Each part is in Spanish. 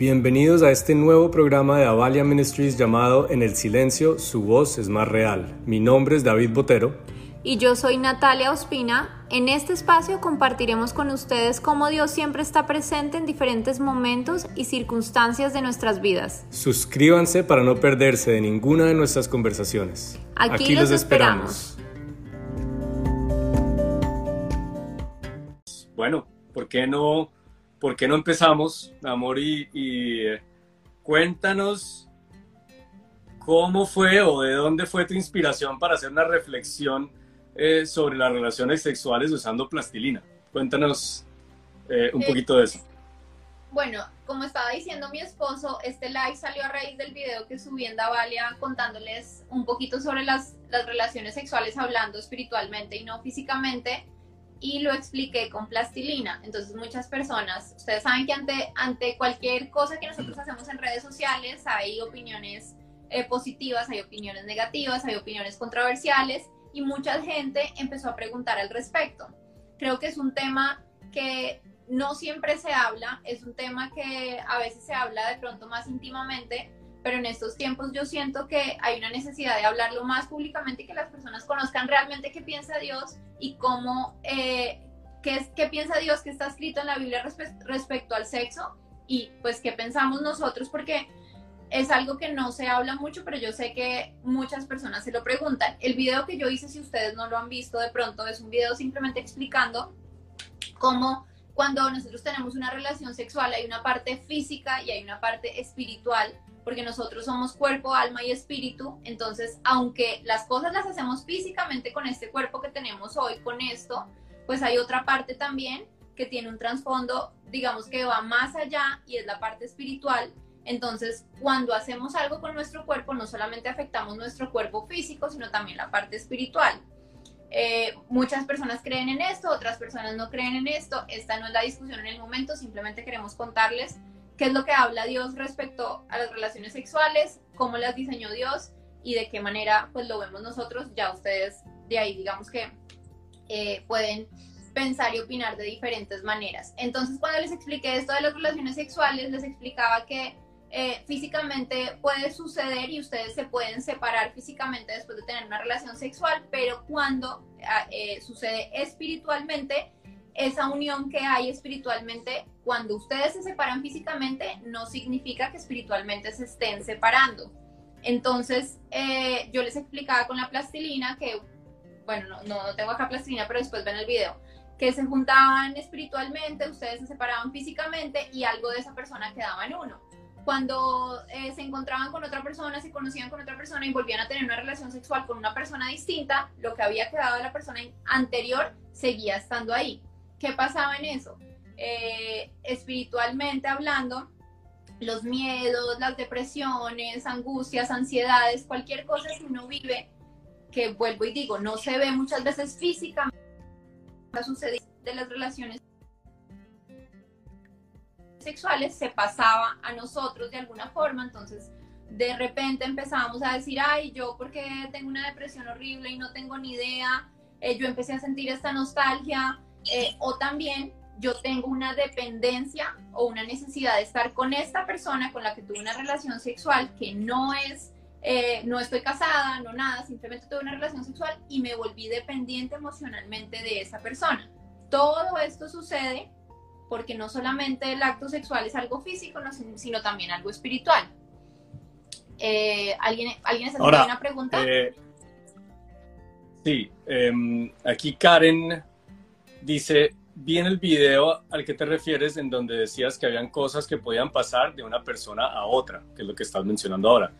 Bienvenidos a este nuevo programa de Avalia Ministries llamado En el silencio, su voz es más real. Mi nombre es David Botero. Y yo soy Natalia Ospina. En este espacio compartiremos con ustedes cómo Dios siempre está presente en diferentes momentos y circunstancias de nuestras vidas. Suscríbanse para no perderse de ninguna de nuestras conversaciones. Aquí, los, esperamos. Bueno, ¿por qué no ¿por qué no empezamos, amor? Y, eh, cuéntanos cómo fue o de dónde fue tu inspiración para hacer una reflexión eh, sobre las relaciones sexuales usando plastilina. Cuéntanos eh, un poquito de eso. Bueno, como estaba diciendo mi esposo, este live salió a raíz del video que subí en Davalia contándoles un poquito sobre las, las relaciones sexuales hablando espiritualmente y no físicamente y lo expliqué con plastilina. Entonces muchas personas, ustedes saben que ante, ante cualquier cosa que nosotros hacemos en redes sociales hay opiniones eh, positivas, hay opiniones negativas, hay opiniones controversiales y mucha gente empezó a preguntar al respecto. Creo que es un tema que no siempre se habla, es un tema que a veces se habla de pronto más íntimamente, pero en estos tiempos yo siento que hay una necesidad de hablarlo más públicamente y que las personas conozcan realmente qué piensa Dios y cómo, eh, qué, es, qué piensa Dios que está escrito en la Biblia respecto al sexo y pues qué pensamos nosotros porque es algo que no se habla mucho, pero yo sé que muchas personas se lo preguntan. El video que yo hice, si ustedes no lo han visto de pronto, es un video simplemente explicando cómo cuando nosotros tenemos una relación sexual hay una parte física y hay una parte espiritual porque nosotros somos cuerpo, alma y espíritu, entonces aunque las cosas las hacemos físicamente con este cuerpo que tenemos hoy, con esto, pues hay otra parte también que tiene un trasfondo, digamos que va más allá y es la parte espiritual. Entonces, cuando hacemos algo con nuestro cuerpo, no solamente afectamos nuestro cuerpo físico, sino también la parte espiritual. Eh, muchas personas creen en esto, otras personas no creen en esto. Esta no es la discusión en el momento, simplemente queremos contarles qué es lo que habla Dios respecto a las relaciones sexuales, cómo las diseñó Dios y de qué manera pues lo vemos nosotros. Ya ustedes de ahí digamos que eh, pueden pensar y opinar de diferentes maneras. Entonces cuando les expliqué esto de las relaciones sexuales, les explicaba que eh, físicamente puede suceder y ustedes se pueden separar físicamente después de tener una relación sexual, pero cuando ah, eh, sucede espiritualmente, esa unión que hay espiritualmente, cuando ustedes se separan físicamente, no significa que espiritualmente se estén separando. Entonces, eh, yo les explicaba con la plastilina que, bueno, no, no, tengo acá plastilina, pero después ven el video, que se juntaban espiritualmente, ustedes se separaban físicamente y algo de esa persona quedaba en uno. Cuando eh, se encontraban con otra persona, se conocían con otra persona y volvían a tener una relación sexual con una persona distinta, lo que había quedado de la persona anterior seguía estando ahí. ¿Qué pasaba en eso? Eh, espiritualmente hablando, los miedos, las depresiones, angustias, ansiedades, cualquier cosa que uno vive, que vuelvo y digo, no se ve muchas veces físicamente, sucedido de las relaciones sexuales se pasaba a nosotros de alguna forma, entonces de repente empezábamos a decir, ay, yo porque tengo una depresión horrible y no tengo ni idea, eh, yo empecé a sentir esta nostalgia, eh, o también yo tengo una dependencia o una necesidad de estar con esta persona con la que tuve una relación sexual que no es, eh, no estoy casada, no nada, simplemente tuve una relación sexual y me volví dependiente emocionalmente de esa persona. Todo esto sucede porque no solamente el acto sexual es algo físico, sino también algo espiritual. Eh, ¿Alguien, ¿alguien está haciendo una pregunta? sí, em, aquí Karen dice, vi en el video al que te refieres en donde decías que habían cosas que podían pasar de una persona a otra, que es lo que estás mencionando ahora.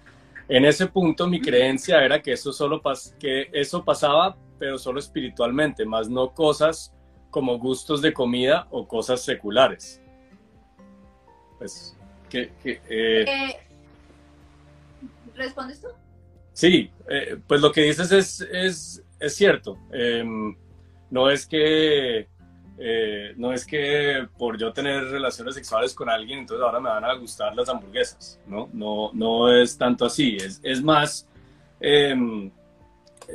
En ese punto mi creencia era que eso solo que eso pasaba, pero solo espiritualmente, más no cosas como gustos de comida o cosas seculares. Pues, que, eh, eh, ¿Respondes tú? Sí, eh, pues lo que dices es, es, es cierto. No es que eh, no es que por yo tener relaciones sexuales con alguien, entonces ahora me van a gustar las hamburguesas, ¿no? No, no es tanto así, es, es más, em,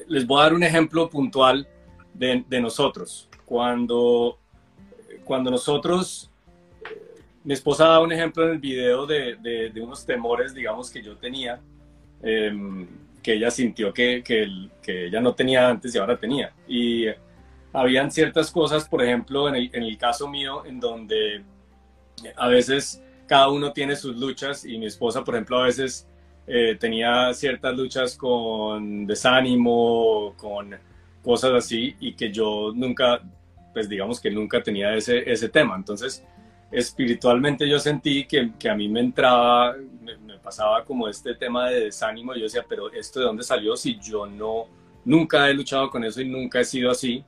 les voy a dar un ejemplo puntual de, de nosotros. Cuando, cuando nosotros, mi esposa da un ejemplo en el video de, de, unos temores, digamos, que yo tenía, em, que ella sintió que, que, que, ella no tenía antes y ahora tenía. Y habían ciertas cosas, por ejemplo, en el, en el caso mío, en donde a veces cada uno tiene sus luchas y mi esposa, por ejemplo, a veces eh, tenía ciertas luchas con desánimo, con cosas así y que yo nunca, pues digamos que nunca tenía ese, ese tema. Entonces, espiritualmente yo sentí que, que a mí me entraba, me, pasaba como este tema de desánimo y yo decía, pero esto de dónde salió si yo no, nunca he luchado con eso y nunca he sido así.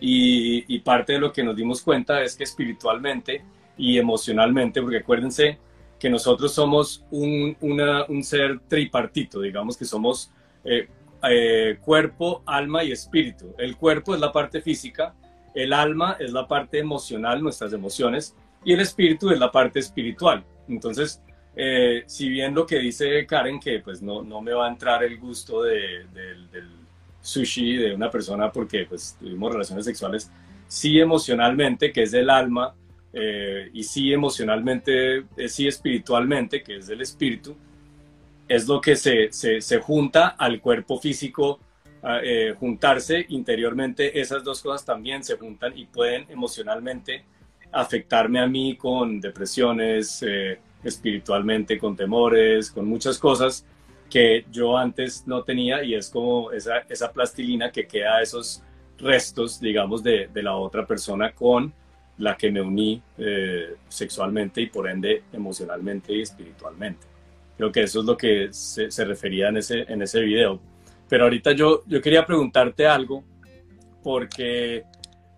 Y, y parte de lo que nos dimos cuenta es que espiritualmente y emocionalmente, porque acuérdense que nosotros somos un, un ser tripartito, digamos que somos eh, eh, cuerpo, alma y espíritu. El cuerpo es la parte física, el alma es la parte emocional, nuestras emociones, y el espíritu es la parte espiritual. Entonces, eh, si bien lo que dice Karen, que pues no, no me va a entrar el gusto de, del sushi de una persona porque pues tuvimos relaciones sexuales, sí emocionalmente, que es el alma, eh, y sí emocionalmente, eh, sí espiritualmente, que es el espíritu, es lo que se, se, junta al cuerpo físico, eh, juntarse interiormente, esas dos cosas también se juntan y pueden emocionalmente afectarme a mí con depresiones, espiritualmente con temores, con muchas cosas que yo antes no tenía y es como esa, esa plastilina que queda esos restos, digamos, de, de la otra persona con la que me uní eh, sexualmente y por ende emocionalmente y espiritualmente. Creo que eso es lo que se, se, refería en ese, en ese video. Pero ahorita yo, yo quería preguntarte algo porque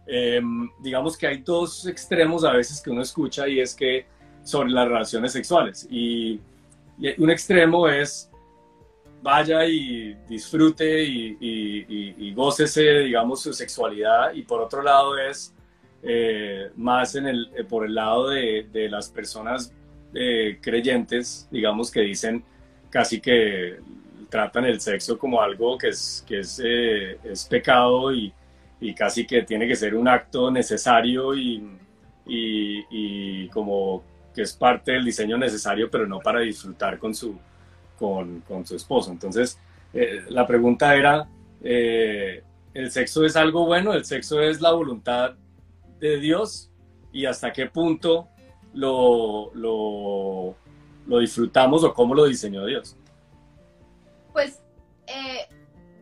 em, digamos que hay dos extremos a veces que uno escucha y es que sobre las relaciones sexuales. Y, un extremo es vaya y disfrute y, y, y, gócese, digamos, su sexualidad. Y por otro lado es eh, más en el, eh, por el lado de, de las personas eh, creyentes, digamos, que dicen casi que tratan el sexo como algo que es, que es, es pecado y, casi que tiene que ser un acto necesario y, como que es parte del diseño necesario, pero no para disfrutar con su, con, con su esposo. Entonces, la pregunta era, ¿el sexo es algo bueno? ¿El sexo es la voluntad de Dios y hasta qué punto lo, lo, lo disfrutamos o cómo lo diseñó Dios? Pues eh,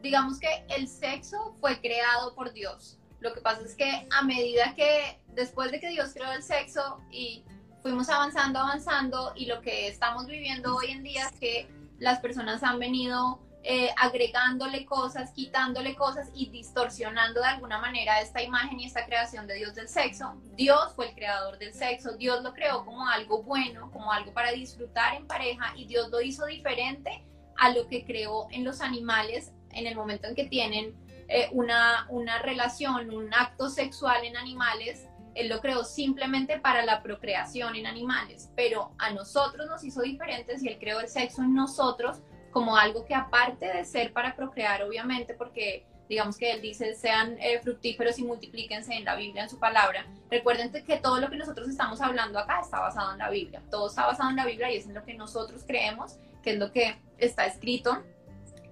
digamos que el sexo fue creado por Dios. Lo que pasa es que a medida que después de que Dios creó el sexo y fuimos avanzando, avanzando y lo que estamos viviendo hoy en día es que las personas han venido eh, agregándole cosas, quitándole cosas y distorsionando de alguna manera esta imagen y esta creación de Dios del sexo. Dios fue el creador del sexo, Dios lo creó como algo bueno, como algo para disfrutar en pareja y Dios lo hizo diferente a lo que creó en los animales en el momento en que tienen eh, una, una relación, un acto sexual en animales. Él lo creó simplemente para la procreación en animales, pero a nosotros nos hizo diferentes y Él creó el sexo en nosotros como algo que aparte de ser para procrear, obviamente, porque digamos que él dice sean eh, fructíferos y multiplíquense en la Biblia, en su palabra. Recuerden que todo lo que nosotros estamos hablando acá está basado en la Biblia. Todo está basado en la Biblia y es en lo que nosotros creemos, que es lo que está escrito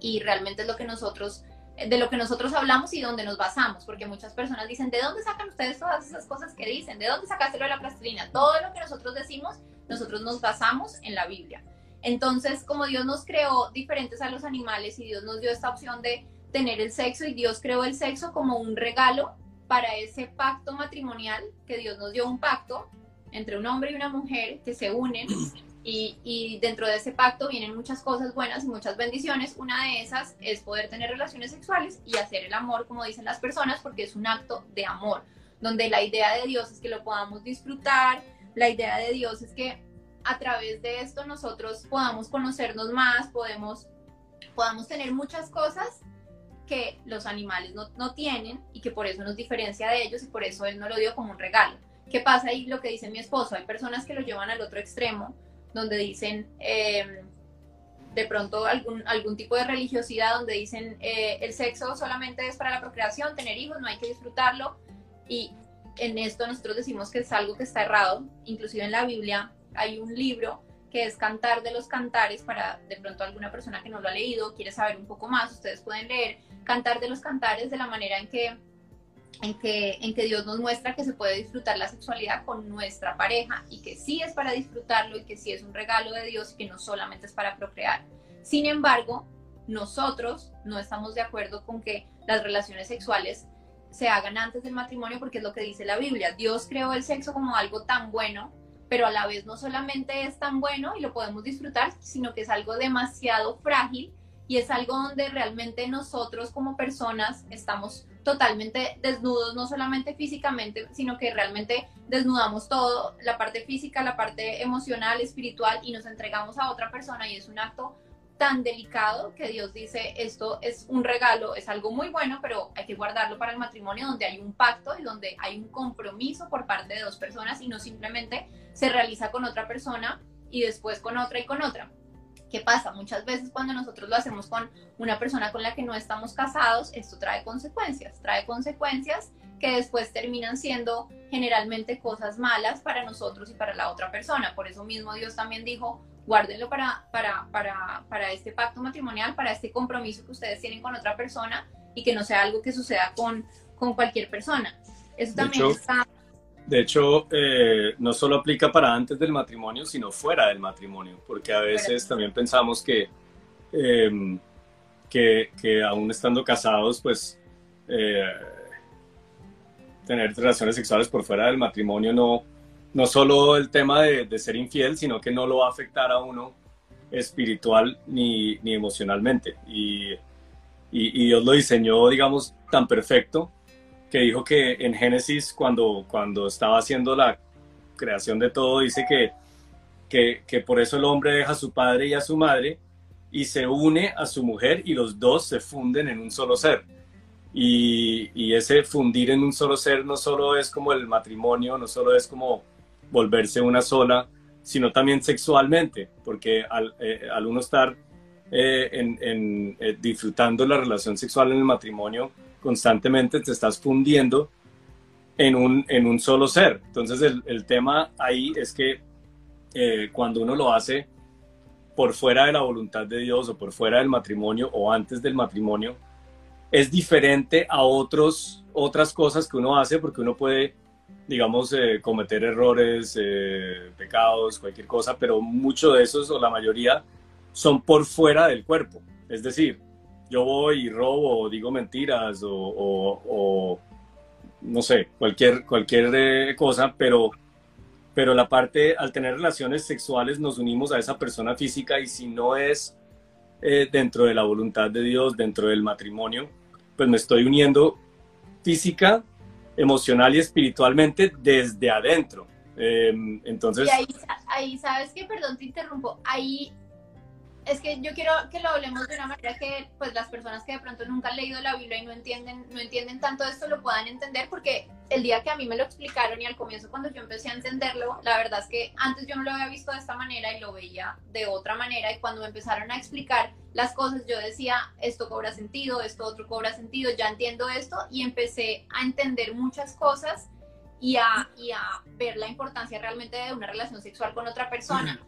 y realmente es lo que nosotros de lo que nosotros hablamos y donde nos basamos, porque muchas personas dicen, ¿de dónde sacan ustedes todas esas cosas que dicen? ¿De dónde sacaste lo de la plastilina? Todo lo que nosotros decimos, nosotros nos basamos en la Biblia. Entonces, como Dios nos creó diferentes a los animales y Dios nos dio esta opción de tener el sexo y Dios creó el sexo como un regalo para ese pacto matrimonial, que Dios nos dio un pacto entre un hombre y una mujer que se unen y, dentro de ese pacto vienen muchas cosas buenas y muchas bendiciones. Una de esas es poder tener relaciones sexuales y hacer el amor, como dicen las personas, porque es un acto de amor, donde la idea de Dios es que lo podamos disfrutar, la idea de Dios es que a través de esto nosotros podamos conocernos más, podemos, podamos tener muchas cosas que los animales no, tienen y que por eso nos diferencia de ellos y por eso él no lo dio como un regalo. ¿Qué pasa ahí? Lo que dice mi esposo, hay personas que lo llevan al otro extremo, donde dicen eh, de pronto algún, algún tipo de religiosidad, donde dicen eh, el sexo solamente es para la procreación, tener hijos, no hay que disfrutarlo. Y en esto nosotros decimos que es algo que está errado, inclusive en la Biblia hay un libro que es Cantar de los Cantares, para de pronto alguna persona que no lo ha leído, quiere saber un poco más, ustedes pueden leer Cantar de los Cantares de la manera en que, en que, en que Dios nos muestra que se puede disfrutar la sexualidad con nuestra pareja y que sí es para disfrutarlo y que sí es un regalo de Dios y que no solamente es para procrear. Sin embargo, nosotros no estamos de acuerdo con que las relaciones sexuales se hagan antes del matrimonio porque es lo que dice la Biblia. Dios creó el sexo como algo tan bueno pero a la vez no solamente es tan bueno y lo podemos disfrutar, sino que es algo demasiado frágil y es algo donde realmente nosotros como personas estamos totalmente desnudos, no solamente físicamente, sino que realmente desnudamos todo, la parte física, la parte emocional, espiritual, y nos entregamos a otra persona y es un acto tan delicado que Dios dice, esto es un regalo, es algo muy bueno, pero hay que guardarlo para el matrimonio donde hay un pacto y donde hay un compromiso por parte de dos personas y no simplemente se realiza con otra persona y después con otra y con otra. ¿Qué pasa? Muchas veces cuando nosotros lo hacemos con una persona con la que no estamos casados, esto trae consecuencias, trae consecuencias que después terminan siendo generalmente cosas malas para nosotros y para la otra persona. Por eso mismo Dios también dijo, guárdenlo para, para, para, para este pacto matrimonial, para este compromiso que ustedes tienen con otra persona y que no sea algo que suceda con, con cualquier persona. Eso también hecho, está... De hecho, eh, no solo aplica para antes del matrimonio, sino fuera del matrimonio, porque a veces también pensamos que, eh, que, que, aún estando casados, pues eh, tener relaciones sexuales por fuera del matrimonio no, no solo el tema de, ser infiel, sino que no lo va a afectar a uno espiritual ni, ni emocionalmente. Y, y, Dios lo diseñó, digamos, tan perfecto que dijo que en Génesis, cuando, cuando estaba haciendo la creación de todo, dice que, que, que por eso el hombre deja a su padre y a su madre y se une a su mujer y los dos se funden en un solo ser. Y, y, ese fundir en un solo ser no solo es como el matrimonio, no solo es como volverse una sola, sino también sexualmente, porque al, eh, uno estar eh, en, eh, disfrutando la relación sexual en el matrimonio, constantemente te estás fundiendo en un, en un solo ser. Entonces el, el tema ahí es que cuando uno lo hace por fuera de la voluntad de Dios o por fuera del matrimonio o antes del matrimonio, es diferente a otros, otras cosas que uno hace porque uno puede digamos, eh, cometer errores, eh, pecados, cualquier cosa, pero muchos de esos, o la mayoría, son por fuera del cuerpo. Es decir, yo voy y robo, o digo mentiras, o, no sé, cualquier, cualquier eh, cosa, pero, pero la parte, al tener relaciones sexuales, nos unimos a esa persona física y si no es dentro de la voluntad de Dios, dentro del matrimonio, pues me estoy uniendo física emocional y espiritualmente desde adentro. Em, entonces... Y ahí, ahí, sabes que, perdón, te interrumpo, ahí es que yo quiero que lo hablemos de una manera que pues las personas que de pronto nunca han leído la Biblia y no entienden, no entienden tanto esto lo puedan entender porque el día que a mí me lo explicaron y al comienzo cuando yo empecé a entenderlo, la verdad es que antes yo no lo había visto de esta manera y lo veía de otra manera y cuando me empezaron a explicar las cosas yo decía, esto cobra sentido, esto otro cobra sentido, ya entiendo esto y empecé a entender muchas cosas y a, y a ver la importancia realmente de una relación sexual con otra persona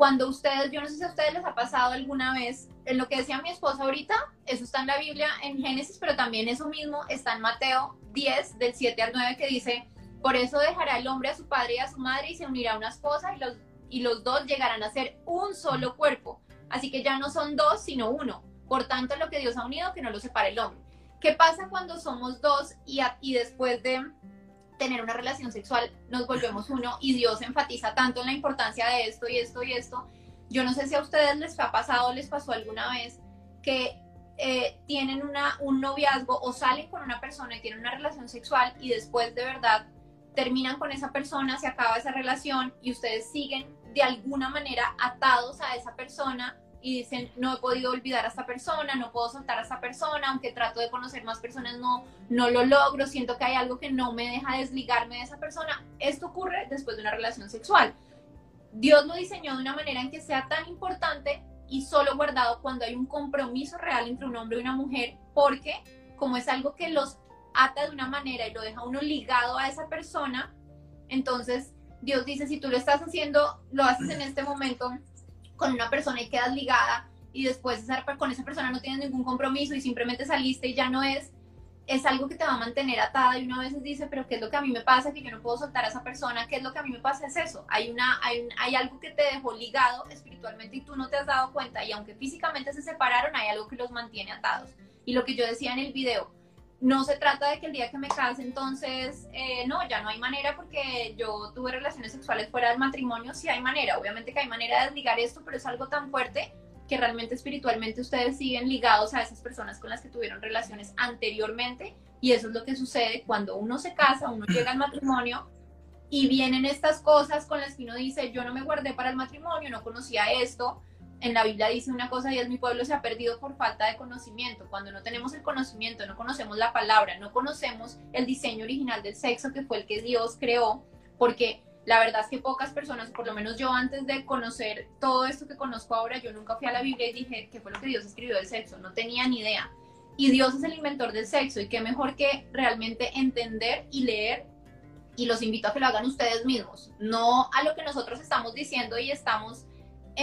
cuando ustedes, yo no sé si a ustedes les ha pasado alguna vez, en lo que decía mi esposa ahorita, eso está en la Biblia, en Génesis, pero también eso mismo está en Mateo 10, del 7 al 9, que dice, por eso dejará el hombre a su padre y a su madre y se unirá a una esposa y los, y los dos llegarán a ser un solo cuerpo. Así que ya no son dos, sino uno. Por tanto, lo que Dios ha unido, que no lo separe el hombre. ¿Qué pasa cuando somos dos y, y después de tener una relación sexual nos volvemos uno y Dios enfatiza tanto en la importancia de esto y esto y esto. Yo no sé si a ustedes les ha pasado, les pasó alguna vez que eh, tienen una, un noviazgo o salen con una persona y tienen una relación sexual y después de verdad terminan con esa persona, se acaba esa relación y ustedes siguen de alguna manera atados a esa persona y dicen, no he podido olvidar a esta persona, no puedo soltar a esta persona, aunque trato de conocer más personas, no, no lo logro, siento que hay algo que no me deja desligarme de esa persona. Esto ocurre después de una relación sexual. Dios lo diseñó de una manera en que sea tan importante y solo guardado cuando hay un compromiso real entre un hombre y una mujer, porque como es algo que los ata de una manera y lo deja uno ligado a esa persona, entonces Dios dice, si tú lo estás haciendo, lo haces en este momento con una persona y quedas ligada y después con esa persona no tienes ningún compromiso y simplemente saliste y ya no es, es algo que te va a mantener atada y uno a veces dice, pero ¿qué es lo que a mí me pasa? Que yo no puedo soltar a esa persona, ¿qué es lo que a mí me pasa? Es eso, hay, una, hay, hay algo que te dejó ligado espiritualmente y tú no te has dado cuenta y aunque físicamente se separaron, hay algo que los mantiene atados. Y lo que yo decía en el video, no se trata de que el día que me case entonces, eh, no, ya no hay manera porque yo tuve relaciones sexuales fuera del matrimonio, sí hay manera, obviamente que hay manera de desligar esto, pero es algo tan fuerte que realmente espiritualmente ustedes siguen ligados a esas personas con las que tuvieron relaciones anteriormente y eso es lo que sucede cuando uno se casa, uno llega al matrimonio y vienen estas cosas con las que uno dice, yo no me guardé para el matrimonio, no conocía esto. En la Biblia dice una cosa y es mi pueblo se ha perdido por falta de conocimiento. Cuando no tenemos el conocimiento, no conocemos la palabra, no conocemos el diseño original del sexo que fue el que Dios creó, porque la verdad es que pocas personas, por lo menos yo antes de conocer todo esto que conozco ahora, yo nunca fui a la Biblia y dije qué fue lo que Dios escribió del sexo, no tenía ni idea. Y Dios es el inventor del sexo y qué mejor que realmente entender y leer y los invito a que lo hagan ustedes mismos, no a lo que nosotros estamos diciendo y estamos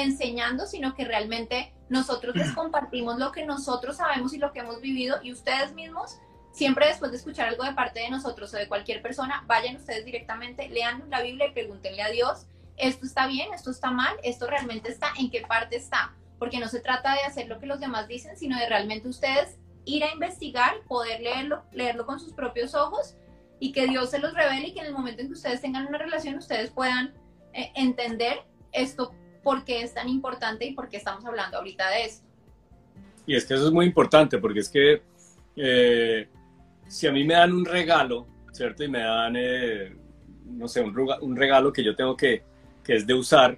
enseñando, sino que realmente nosotros les compartimos lo que nosotros sabemos y lo que hemos vivido y ustedes mismos Siempre después de escuchar algo de parte de nosotros o de cualquier persona, vayan ustedes directamente, lean la Biblia y pregúntenle a Dios, esto está bien, esto está mal, esto realmente está, en qué parte está. Porque no se trata de hacer lo que los demás dicen, sino de realmente ustedes ir a investigar, poder leerlo, leerlo con sus propios ojos y que Dios se los revele y que en el momento en que ustedes tengan una relación ustedes puedan eh, entender esto, por qué es tan importante y por qué estamos hablando ahorita de esto. Y es que eso es muy importante porque es que eh, si a mí me dan un regalo, ¿cierto? Y me dan, eh, no sé, un, regalo que yo tengo que, que es de usar,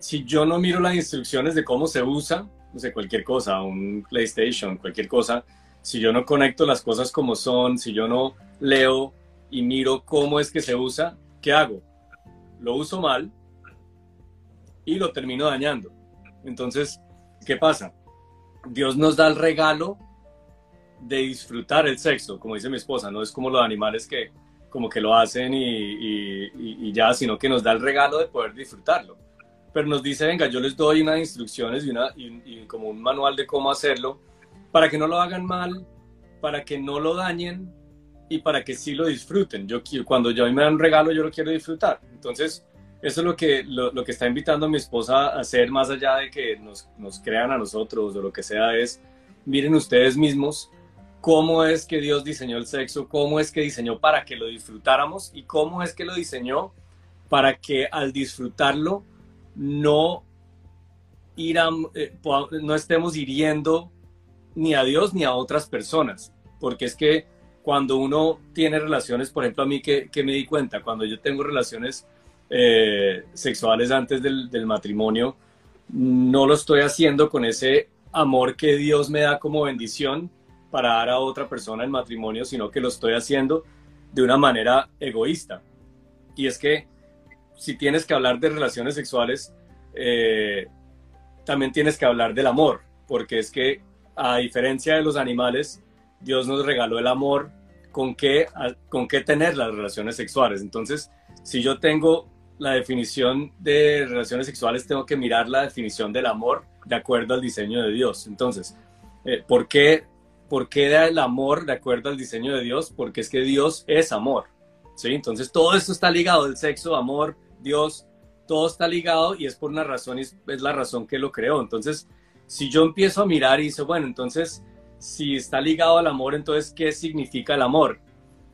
si yo no miro las instrucciones de cómo se usa, no sé, cualquier cosa, un PlayStation, cualquier cosa, si yo no conecto las cosas como son, si yo no leo y miro cómo es que se usa, ¿qué hago? Lo uso mal y lo termino dañando. Entonces, ¿qué pasa? Dios nos da el regalo de disfrutar el sexo, como dice mi esposa, no es como los animales que como que lo hacen y, ya, sino que nos da el regalo de poder disfrutarlo. Pero nos dice, venga, yo les doy unas instrucciones y, una, como un manual de cómo hacerlo, para que no lo hagan mal, para que no lo dañen y para que sí lo disfruten. Yo cuando yo me dan un regalo, yo lo quiero disfrutar. Entonces, eso es lo que, lo, que está invitando a mi esposa a hacer, más allá de que nos, nos crean a nosotros o lo que sea, es miren ustedes mismos cómo es que Dios diseñó el sexo, cómo es que diseñó para que lo disfrutáramos y cómo es que lo diseñó para que al disfrutarlo no, eh, no estemos hiriendo ni a Dios ni a otras personas. Porque es que cuando uno tiene relaciones, por ejemplo, a mí que, me di cuenta, cuando yo tengo relaciones eh, sexuales antes del, del matrimonio, no lo estoy haciendo con ese amor que Dios me da como bendición, para dar a otra persona el matrimonio, sino que lo estoy haciendo de una manera egoísta. Y es que si tienes que hablar de relaciones sexuales, eh, también tienes que hablar del amor, porque es que a diferencia de los animales, Dios nos regaló el amor con qué, con qué tener las relaciones sexuales. Entonces, si yo tengo la definición de relaciones sexuales, tengo que mirar la definición del amor de acuerdo al diseño de Dios. Entonces, eh, ¿por qué ¿Por qué da el amor de acuerdo al diseño de Dios? Porque es que Dios es amor. ¿sí? Entonces todo esto está ligado, el sexo, amor, Dios, todo está ligado y es por una razón, es, es la razón que lo creó. Entonces, si yo empiezo a mirar y dice, bueno, entonces, si está ligado al amor, entonces, ¿qué significa el amor?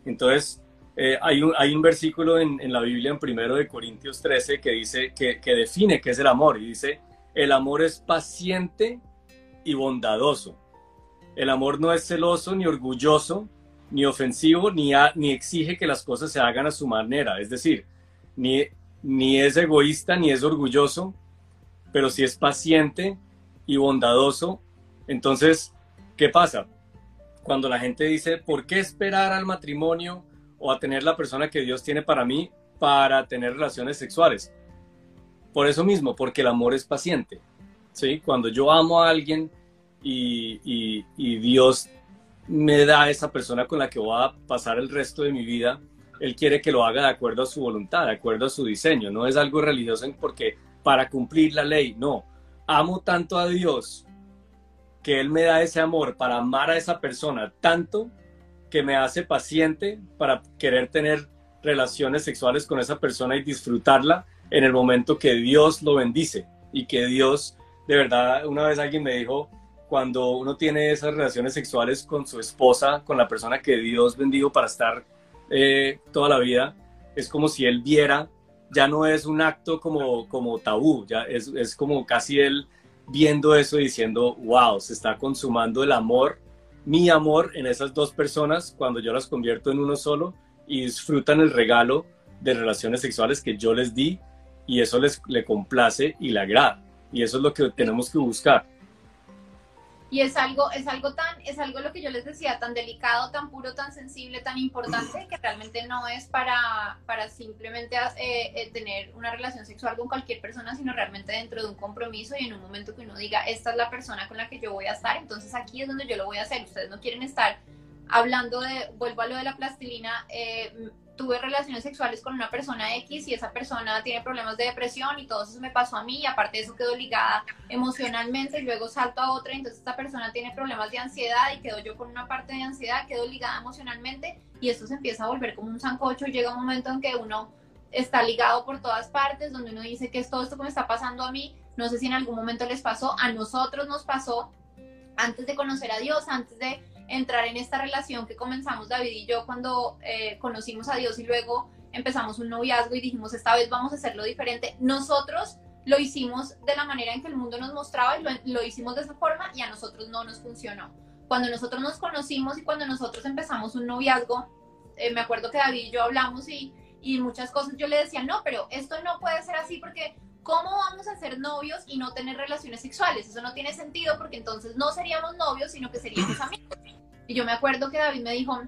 Entonces, eh, hay, un, hay un versículo en, en, la Biblia, en primero de Corintios 13, que dice, que, que define qué es el amor y dice, el amor es paciente y bondadoso. El amor no es celoso, ni orgulloso, ni ofensivo, ni, ni exige que las cosas se hagan a su manera. Es decir, ni, ni es egoísta, ni es orgulloso, pero si es paciente y bondadoso. Entonces, ¿qué pasa? Cuando la gente dice, ¿por qué esperar al matrimonio o a tener la persona que Dios tiene para mí para tener relaciones sexuales? Por eso mismo, porque el amor es paciente. ¿sí? Cuando yo amo a alguien, y, Dios me da esa persona con la que voy a pasar el resto de mi vida, Él quiere que lo haga de acuerdo a su voluntad, de acuerdo a su diseño. No es algo religioso porque para cumplir la ley, no. Amo tanto a Dios que Él me da ese amor para amar a esa persona tanto que me hace paciente para querer tener relaciones sexuales con esa persona y disfrutarla en el momento que Dios lo bendice y que Dios, de verdad, una vez alguien me dijo, cuando uno tiene esas relaciones sexuales con su esposa, con la persona que Dios bendijo para estar eh, toda la vida, es como si él viera, ya no es un acto como, como tabú, ya es, es como casi él viendo eso y diciendo, wow, se está consumando el amor, mi amor en esas dos personas cuando yo las convierto en uno solo y disfrutan el regalo de relaciones sexuales que yo les di y eso les le complace y le agrada. Y eso es lo que tenemos que buscar. Y es algo, es algo tan, es algo lo que yo les decía, tan delicado, tan puro, tan sensible, tan importante, que realmente no es para, para simplemente eh, eh, tener una relación sexual con cualquier persona, sino realmente dentro de un compromiso y en un momento que uno diga, esta es la persona con la que yo voy a estar, entonces aquí es donde yo lo voy a hacer. Ustedes no quieren estar hablando de, vuelvo a lo de la plastilina, eh, tuve relaciones sexuales con una persona X y esa persona tiene problemas de depresión y todo eso me pasó a mí y aparte de eso quedó ligada emocionalmente y luego salto a otra entonces esta persona tiene problemas de ansiedad y quedo yo con una parte de ansiedad, quedo ligada emocionalmente y esto se empieza a volver como un sancocho, llega un momento en que uno está ligado por todas partes, donde uno dice que es todo esto que me está pasando a mí, no sé si en algún momento les pasó, a nosotros nos pasó antes de conocer a Dios, antes de entrar en esta relación que comenzamos David y yo cuando eh, conocimos a Dios y luego empezamos un noviazgo y dijimos esta vez vamos a hacerlo diferente. Nosotros lo hicimos de la manera en que el mundo nos mostraba y lo, hicimos de esa forma y a nosotros no nos funcionó. Cuando nosotros nos conocimos y cuando nosotros empezamos un noviazgo, eh, me acuerdo que David y yo hablamos y, y muchas cosas yo le decía, no, pero esto no puede ser así porque ¿cómo vamos a ser novios y no tener relaciones sexuales? Eso no tiene sentido porque entonces no seríamos novios, sino que seríamos amigos. Y yo me acuerdo que David me dijo,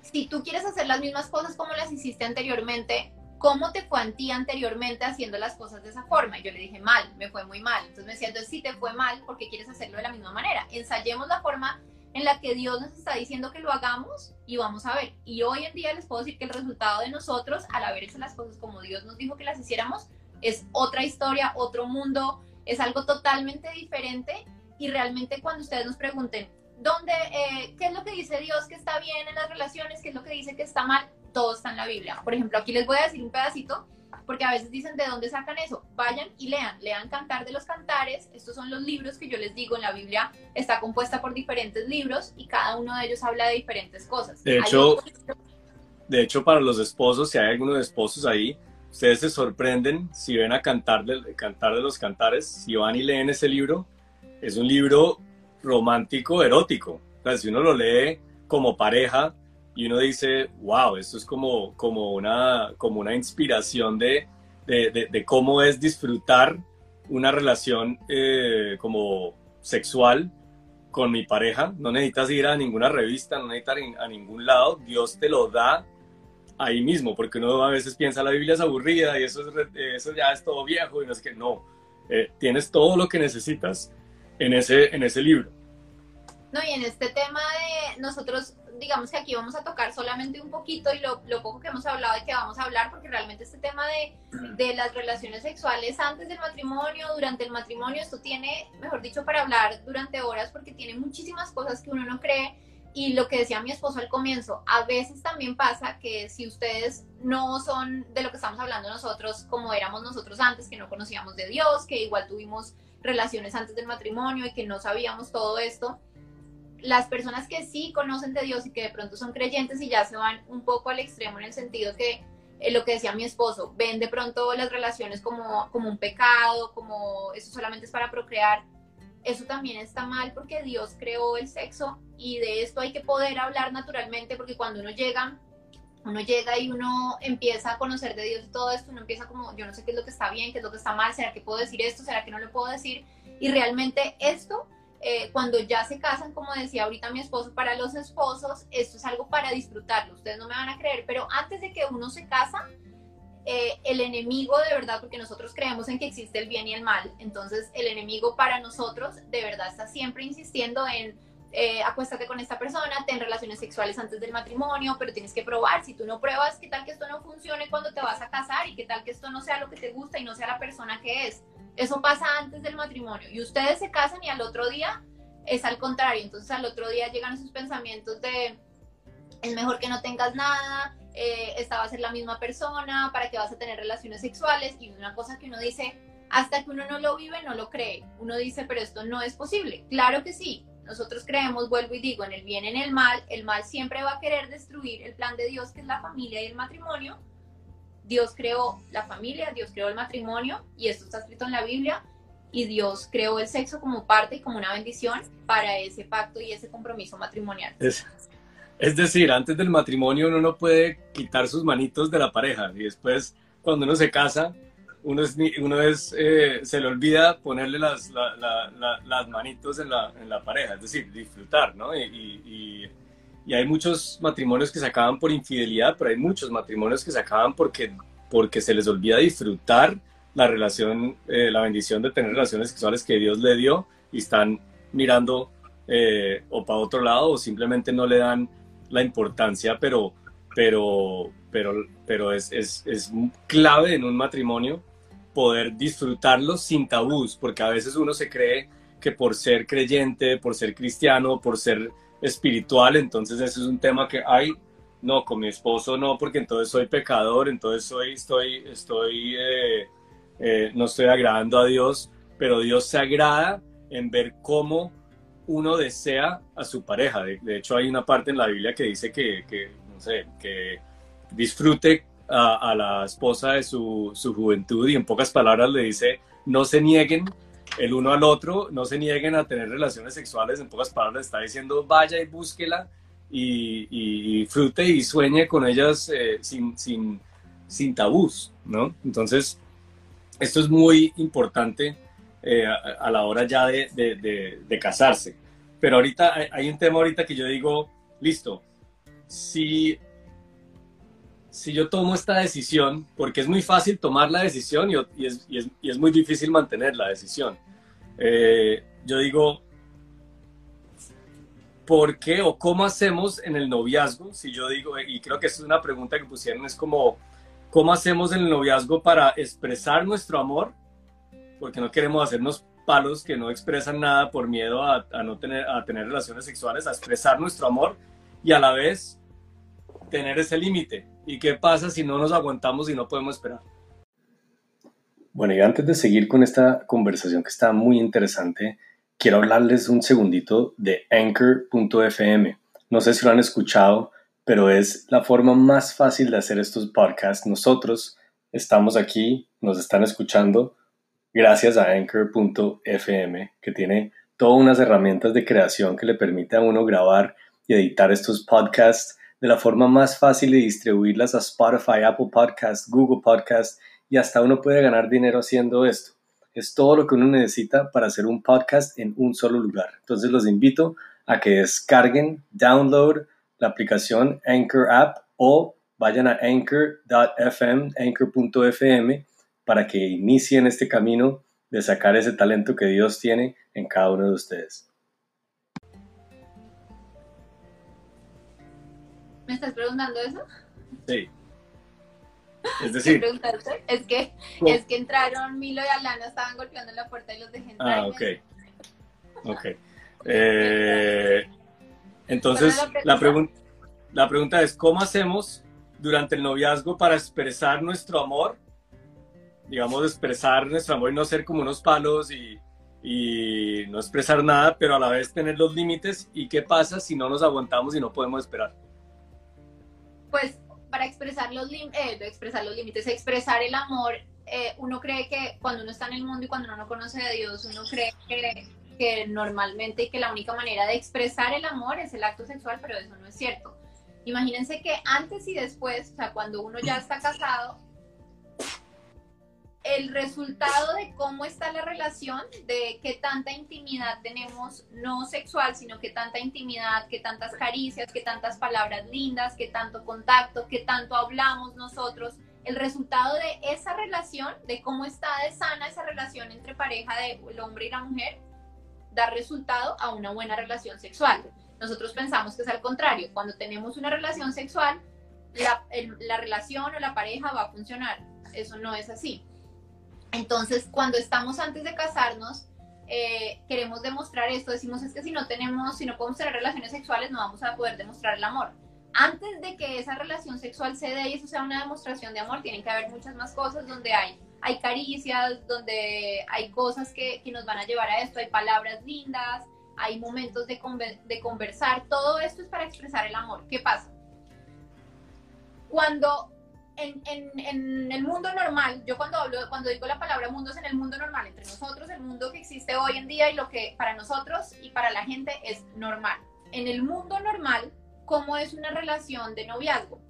si tú quieres hacer las mismas cosas como las hiciste anteriormente, ¿cómo te fue a ti anteriormente haciendo las cosas de esa forma? Y yo le dije, mal, me fue muy mal. Entonces me decía, entonces si te fue mal, ¿por qué quieres hacerlo de la misma manera? Ensayemos la forma en la que Dios nos está diciendo que lo hagamos y vamos a ver. Y hoy en día les puedo decir que el resultado de nosotros, al haber hecho las cosas como Dios nos dijo que las hiciéramos, es otra historia, otro mundo, es algo totalmente diferente. Y realmente cuando ustedes nos pregunten, donde, eh, ¿qué es lo que dice Dios que está bien en las relaciones? ¿Qué es lo que dice que está mal? Todo está en la Biblia. Por ejemplo, aquí les voy a decir un pedacito, porque a veces dicen de dónde sacan eso. Vayan y lean, lean Cantar de los Cantares. Estos son los libros que yo les digo en la Biblia. Está compuesta por diferentes libros y cada uno de ellos habla de diferentes cosas. De hecho, de hecho para los esposos, si hay algunos esposos ahí, ustedes se sorprenden si ven a Cantar de, Cantar de los Cantares, si van y leen ese libro. Es un libro romántico erótico. O si uno lo lee como pareja y uno dice, wow, esto es como, como, una, como una inspiración de, de, cómo es disfrutar una relación eh, como sexual con mi pareja. No necesitas ir a ninguna revista, no necesitas ir a ningún lado. Dios te lo da ahí mismo, porque uno a veces piensa la Biblia es aburrida y eso, eso ya es todo viejo y no es que no. Eh, tienes todo lo que necesitas en ese, en ese libro. No, y en este tema de nosotros, digamos que aquí vamos a tocar solamente un poquito y lo, lo poco que hemos hablado y que vamos a hablar, porque realmente este tema de, de, las relaciones sexuales antes del matrimonio, durante el matrimonio, esto tiene, mejor dicho, para hablar durante horas, porque tiene muchísimas cosas que uno no cree. Y lo que decía mi esposo al comienzo, a veces también pasa que si ustedes no son de lo que estamos hablando nosotros, como éramos nosotros antes, que no conocíamos de Dios, que igual tuvimos relaciones antes del matrimonio y que no sabíamos todo esto, las personas que sí conocen de Dios y que de pronto son creyentes y ya se van un poco al extremo en el sentido que eh, lo que decía mi esposo, ven de pronto las relaciones como, como un pecado, como eso solamente es para procrear, eso también está mal porque Dios creó el sexo y de esto hay que poder hablar naturalmente porque cuando uno llega, uno llega y uno empieza a conocer de Dios todo esto, uno empieza como, yo no sé qué es lo que está bien, qué es lo que está mal, será que puedo decir esto, será que no lo puedo decir y realmente esto eh, cuando ya se casan, como decía ahorita mi esposo, para los esposos, esto es algo para disfrutarlo. Ustedes no me van a creer, pero antes de que uno se casa, eh, el enemigo de verdad, porque nosotros creemos en que existe el bien y el mal, entonces el enemigo para nosotros de verdad está siempre insistiendo en eh, acuéstate con esta persona, ten relaciones sexuales antes del matrimonio, pero tienes que probar. Si tú no pruebas, ¿qué tal que esto no funcione cuando te vas a casar? ¿Y qué tal que esto no sea lo que te gusta y no sea la persona que es? Eso pasa antes del matrimonio. Y ustedes se casan y al otro día es al contrario. Entonces al otro día llegan esos pensamientos de es mejor que no tengas nada, eh, esta va a ser la misma persona, para que vas a tener relaciones sexuales. Y una cosa que uno dice, hasta que uno no lo vive, no lo cree. Uno dice, pero esto no es posible. Claro que sí, nosotros creemos, vuelvo y digo, en el bien, en el mal. El mal siempre va a querer destruir el plan de Dios, que es la familia y el matrimonio. Dios creó la familia, Dios creó el matrimonio, y esto está escrito en la Biblia. Y Dios creó el sexo como parte y como una bendición para ese pacto y ese compromiso matrimonial. Es, es decir, antes del matrimonio uno no puede quitar sus manitos de la pareja y después cuando uno se casa uno es, uno es eh, se le olvida ponerle las, las manitos en la, en la, pareja, es decir, disfrutar, ¿no? Y, y, hay muchos matrimonios que se acaban por infidelidad, pero hay muchos matrimonios que se acaban porque, porque se les olvida disfrutar la relación, eh, la bendición de tener relaciones sexuales que Dios le dio y están mirando eh, o para otro lado o simplemente no le dan la importancia, pero, pero, pero, pero es, es, es clave en un matrimonio poder disfrutarlo sin tabús, porque a veces uno se cree que por ser creyente, por ser cristiano, por ser espiritual, entonces ese es un tema que hay, no, con mi esposo no, porque entonces soy pecador, entonces soy, estoy, estoy, eh, eh, no estoy agradando a Dios, pero Dios se agrada en ver cómo uno desea a su pareja. De, hecho, hay una parte en la Biblia que dice que, no sé, que disfrute a, la esposa de su, juventud y en pocas palabras le dice, no se nieguen el uno al otro, no se nieguen a tener relaciones sexuales, en pocas palabras está diciendo, vaya y búsquela y, y disfrute y sueñe con ellas eh, sin, sin, sin tabús, ¿no? Entonces, esto es muy importante eh, a, la hora ya de, de, casarse. Pero ahorita hay un tema ahorita que yo digo, listo, si si yo tomo esta decisión, porque es muy fácil tomar la decisión y, es, y, es, y es, muy difícil mantener la decisión. Eh, yo digo, ¿por qué o cómo hacemos en el noviazgo? Si yo digo, y creo que es una pregunta que pusieron, es como, ¿cómo hacemos en el noviazgo para expresar nuestro amor? Porque no queremos hacernos palos que no expresan nada por miedo a, a no tener, a tener relaciones sexuales, a expresar nuestro amor y a la vez tener ese límite ¿Y qué pasa si no nos aguantamos y no podemos esperar? Bueno, y antes de seguir con esta conversación que está muy interesante, quiero hablarles un segundito de anchor.fm. No sé si lo han escuchado, pero es la forma más fácil de hacer estos podcasts. Nosotros estamos aquí, nos están escuchando gracias a anchor.fm, que tiene todas unas herramientas de creación que le permite a uno grabar y editar estos podcasts de la forma más fácil de distribuirlas a Spotify, Apple Podcast, Google Podcast y hasta uno puede ganar dinero haciendo esto. Es todo lo que uno necesita para hacer un podcast en un solo lugar. Entonces los invito a que descarguen, download la aplicación Anchor App o vayan a anchor.fm, anchor.fm para que inicien este camino de sacar ese talento que Dios tiene en cada uno de ustedes. ¿Me estás preguntando eso? Sí. Es decir, es que, es que entraron Milo y Alana, estaban golpeando la puerta y los dejé entrar. Ah, ok. Ok. Eh, entonces, la, pregunta la pregunta es, ¿cómo hacemos durante el noviazgo para expresar nuestro amor? Digamos, expresar nuestro amor y no ser como unos palos y, y no expresar nada, pero a la vez tener los límites. ¿Y qué pasa si no nos aguantamos y no podemos esperar? pues para expresar los, eh, expresar los límites, expresar el amor, eh, uno cree que cuando uno está en el mundo y cuando uno no conoce a Dios, uno cree que, que normalmente y que la única manera de expresar el amor es el acto sexual, pero eso no es cierto. Imagínense que antes y después, o sea, cuando uno ya está casado, el resultado de cómo está la relación, de qué tanta intimidad tenemos, no sexual, sino qué tanta intimidad, qué tantas caricias, qué tantas palabras lindas, qué tanto contacto, qué tanto hablamos nosotros, el resultado de esa relación, de cómo está de sana esa relación entre pareja del hombre y la mujer, dar resultado a una buena relación sexual. Nosotros pensamos que es al contrario, cuando tenemos una relación sexual, la relación o la pareja va a funcionar. Eso no es así. Entonces, cuando estamos antes de casarnos, eh, queremos demostrar esto, decimos es que si no tenemos, si no podemos tener relaciones sexuales, no vamos a poder demostrar el amor. Antes de que esa relación sexual se dé y eso sea una demostración de amor, tienen que haber muchas más cosas donde hay, hay caricias, donde hay cosas que, que nos van a llevar a esto, hay palabras lindas, hay momentos de, de conversar, todo esto es para expresar el amor. ¿Qué pasa? Cuando en, en, en, el mundo normal, yo cuando hablo, cuando digo la palabra mundo es en el mundo normal, entre nosotros, el mundo que existe hoy en día y lo que para nosotros y para la gente es normal. En el mundo normal, ¿cómo es una relación de noviazgo?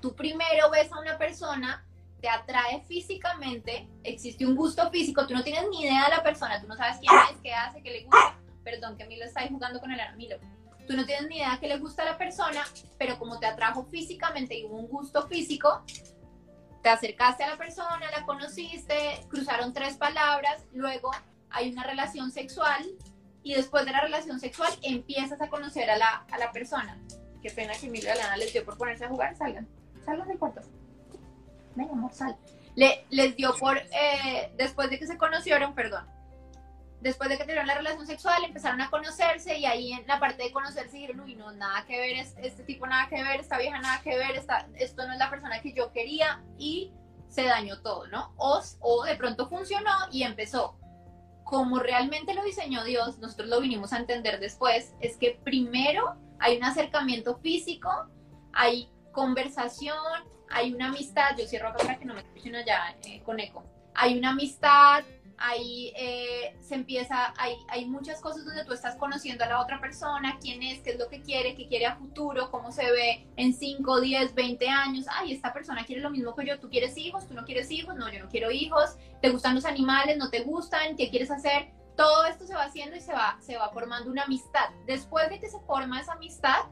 Tú primero ves a una persona, te atrae físicamente, existe un gusto físico, tú no tienes ni idea de la persona, tú no sabes quién es, qué hace, qué le gusta. Perdón, que Milo está ahí jugando con el Milo tú no tienes ni idea que le gusta a la persona, pero como te atrajo físicamente y hubo un gusto físico, te acercaste a la persona, la conociste, cruzaron tres palabras, luego hay una relación sexual y después de la relación sexual empiezas a conocer a la, a la persona. Qué pena que Emilio Alana les dio por ponerse a jugar, salgan, salgan del cuarto. Venga, amor, sal. Le, les dio por, eh, después de que se conocieron, perdón, después de que tuvieron la relación sexual, empezaron a conocerse y ahí en la parte de conocerse dijeron, uy, no, nada que ver, este, tipo nada que ver, esta vieja nada que ver, esta, esto no es la persona que yo quería y se dañó todo, ¿no? O, o de pronto funcionó y empezó. Como realmente lo diseñó Dios, nosotros lo vinimos a entender después, es que primero hay un acercamiento físico, hay conversación, hay una amistad, yo cierro acá para que no me escuchen allá eh, con eco, hay una amistad, ahí eh, se empieza, hay, hay muchas cosas donde tú estás conociendo a la otra persona, quién es, qué es lo que quiere, qué quiere a futuro, cómo se ve en 5, 10, 20 años. Ay, esta persona quiere lo mismo que yo, tú quieres hijos, tú no quieres hijos, no, yo no quiero hijos, te gustan los animales, no te gustan, qué quieres hacer. Todo esto se va haciendo y se va, se va formando una amistad. Después de que se forma esa amistad,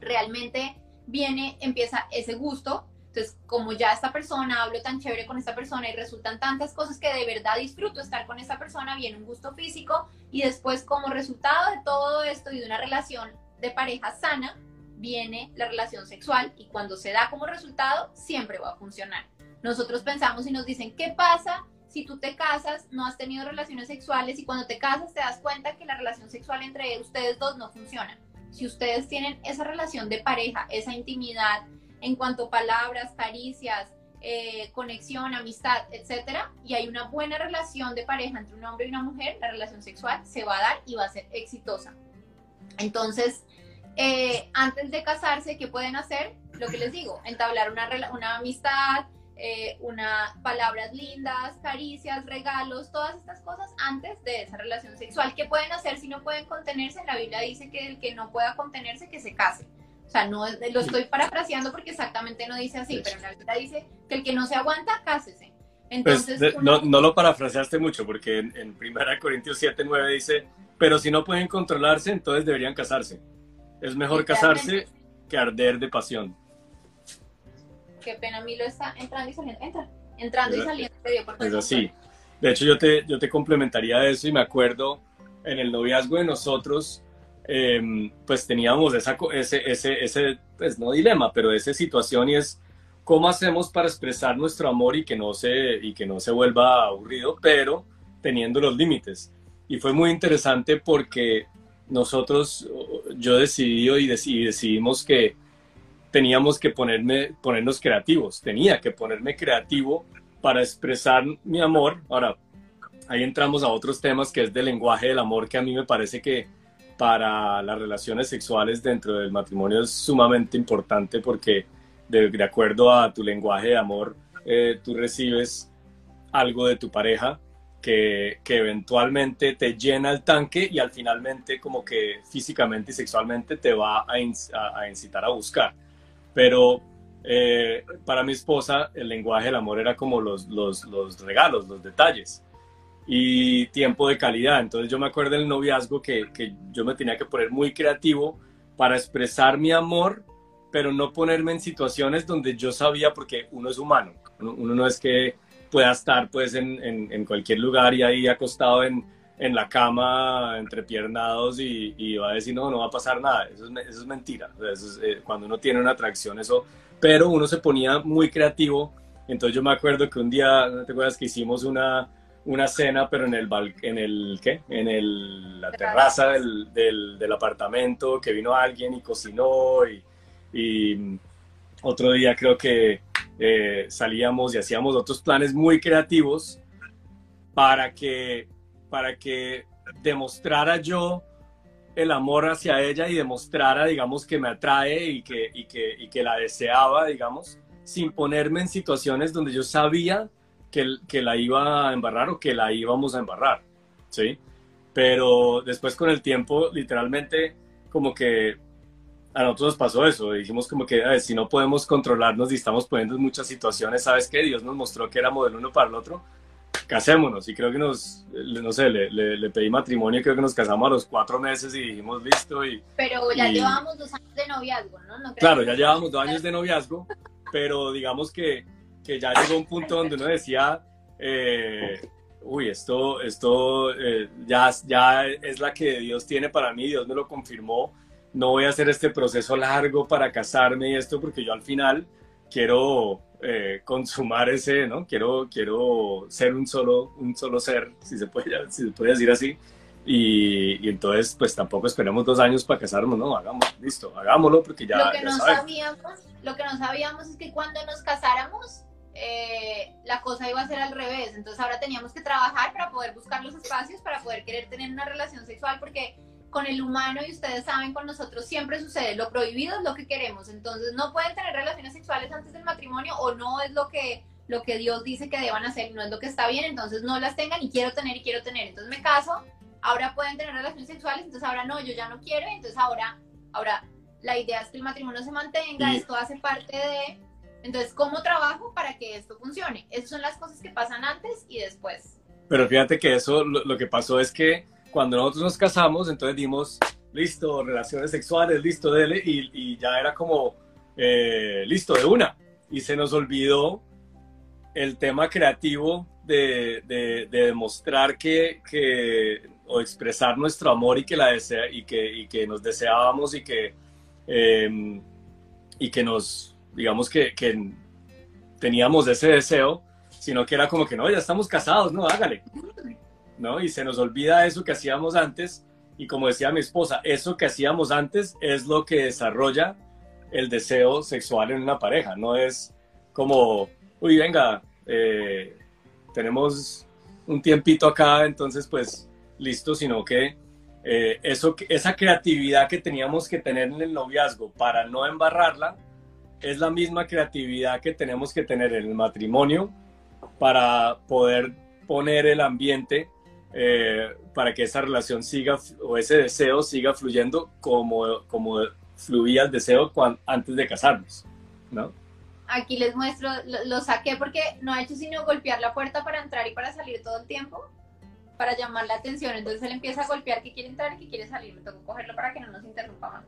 realmente viene, empieza ese gusto, entonces, como ya esta persona, hablo tan chévere con esta persona y resultan tantas cosas que de verdad disfruto estar con esta persona, viene un gusto físico y después como resultado de todo esto y de una relación de pareja sana, viene la relación sexual y cuando se da como resultado, siempre va a funcionar. Nosotros pensamos y nos dicen, ¿qué pasa si tú te casas, no has tenido relaciones sexuales y cuando te casas te das cuenta que la relación sexual entre ustedes dos no funciona? Si ustedes tienen esa relación de pareja, esa intimidad, en cuanto a palabras, caricias, eh, conexión, amistad, etcétera, y hay una buena relación de pareja entre un hombre y una mujer, la relación sexual se va a dar y va a ser exitosa. Entonces, eh, antes de casarse, ¿qué pueden hacer? Lo que les digo, entablar una, amistad, eh, palabras lindas, caricias, regalos, todas estas cosas antes de esa relación sexual. ¿Qué pueden hacer si no pueden contenerse? La Biblia dice que el que no pueda contenerse, que se case. O sea, no lo estoy parafraseando porque exactamente no dice así, pero en realidad dice que el que no se aguanta, cásese. Pues, Entonces, no, no, lo parafraseaste mucho porque en, en 1 Corintios 7, 9 dice, pero si no pueden controlarse, entonces deberían casarse. Es mejor casarse que arder de pasión. Qué pena, Milo está entrando y saliendo. Entra, entrando y saliendo. Es así. De hecho, yo te, yo te complementaría eso y me acuerdo en el noviazgo de nosotros, Em, pues teníamos esa, ese, ese, ese, pues no dilema, pero esa situación y es cómo hacemos para expresar nuestro amor y que no se, y que no se vuelva aburrido, pero teniendo los límites. Y fue muy interesante porque nosotros, yo decidí y, decidimos que teníamos que ponerme, ponernos creativos, tenía que ponerme creativo para expresar mi amor. Ahora, ahí entramos a otros temas que es del lenguaje del amor, que a mí me parece que para las relaciones sexuales dentro del matrimonio es sumamente importante porque de, acuerdo a tu lenguaje de amor, eh, tú recibes algo de tu pareja que, que, eventualmente te llena el tanque y al finalmente como que físicamente y sexualmente te va a, a, incitar a buscar. Pero eh, para mi esposa el lenguaje del amor era como los, los, los regalos, los detalles y tiempo de calidad. Entonces yo me acuerdo del noviazgo que, que, yo me tenía que poner muy creativo para expresar mi amor, pero no ponerme en situaciones donde yo sabía, porque uno es humano, uno, no es que pueda estar pues en, en, cualquier lugar y ahí acostado en, en la cama entrepiernados y, y va a decir, no, no va a pasar nada. Eso es, eso es mentira. Eh, cuando uno tiene una atracción, eso... Pero uno se ponía muy creativo. Entonces yo me acuerdo que un día, ¿no te acuerdas que hicimos una, una cena, pero en el, en el, ¿qué? En el, la terraza del, del, del, apartamento, que vino alguien y cocinó y, y otro día creo que eh, salíamos y hacíamos otros planes muy creativos para que para que demostrara yo el amor hacia ella y demostrara, digamos, que me atrae y que, y que, y que la deseaba, digamos, sin ponerme en situaciones donde yo sabía que, que la iba a embarrar o que la íbamos a embarrar, ¿sí? Pero después con el tiempo, literalmente, como que a nosotros nos pasó eso, dijimos como que si no podemos controlarnos y estamos poniendo en muchas situaciones, ¿sabes qué? Dios nos mostró que éramos del uno para el otro, casémonos. Y creo que nos, no sé, le, le, pedí matrimonio y creo que nos casamos a los cuatro meses y dijimos listo. Y, pero ya llevábamos dos años de noviazgo, ¿no? claro, ya llevábamos dos años de noviazgo, pero digamos que, que ya llegó un punto donde uno decía, eh, uy, esto, esto eh, ya, ya es la que Dios tiene para mí, Dios me lo confirmó. No voy a hacer este proceso largo para casarme y esto porque yo al final quiero eh, consumar ese, ¿no? Quiero, quiero ser un solo, un solo ser, si se puede, si se puede decir así. Y, y, entonces, pues tampoco esperemos dos años para casarnos, ¿no? Hagamos, listo, hagámoslo porque ya. Lo que, no, sabíamos, lo que no sabíamos es que cuando nos casáramos, eh, la cosa iba a ser al revés. Entonces ahora teníamos que trabajar para poder buscar los espacios, para poder querer tener una relación sexual, porque con el humano y ustedes saben, con nosotros siempre sucede, lo prohibido es lo que queremos, entonces no pueden tener relaciones sexuales antes del matrimonio o no es lo que, lo que Dios dice que deban hacer no es lo que está bien, entonces no las tengan y quiero tener y quiero tener, entonces me caso, ahora pueden tener relaciones sexuales, entonces ahora no, yo ya no quiero, entonces ahora, ahora la idea es que el matrimonio se mantenga, esto hace parte de, entonces ¿cómo trabajo para que esto funcione? Esas son las cosas que pasan antes y después. Pero fíjate que eso, lo que pasó es que cuando nosotros nos casamos, entonces dimos, listo, relaciones sexuales, listo, dele, y, y ya era como, eh, listo, de una. Y se nos olvidó el tema creativo de, de, demostrar que, que, o expresar nuestro amor y que, la desea, y que, y que nos deseábamos y que, em, y que nos, digamos que, que teníamos ese deseo, sino que era como que no, ya estamos casados, no, hágale. ¿no? Y se nos olvida eso que hacíamos antes. Y como decía mi esposa, eso que hacíamos antes es lo que desarrolla el deseo sexual en una pareja. No es como, uy, venga, eh, tenemos un tiempito acá, entonces pues listo, sino que eh, eso, esa creatividad que teníamos que tener en el noviazgo para no embarrarla, es la misma creatividad que tenemos que tener en el matrimonio para poder poner el ambiente eh, para que esa relación siga o ese deseo siga fluyendo como, como fluía el deseo antes de casarnos, ¿no? Aquí les muestro, lo, saqué porque no ha hecho sino golpear la puerta para entrar y para salir todo el tiempo, para llamar la atención. Entonces él empieza a golpear que quiere entrar y que quiere salir. Me tocó cogerlo para que no nos interrumpa más.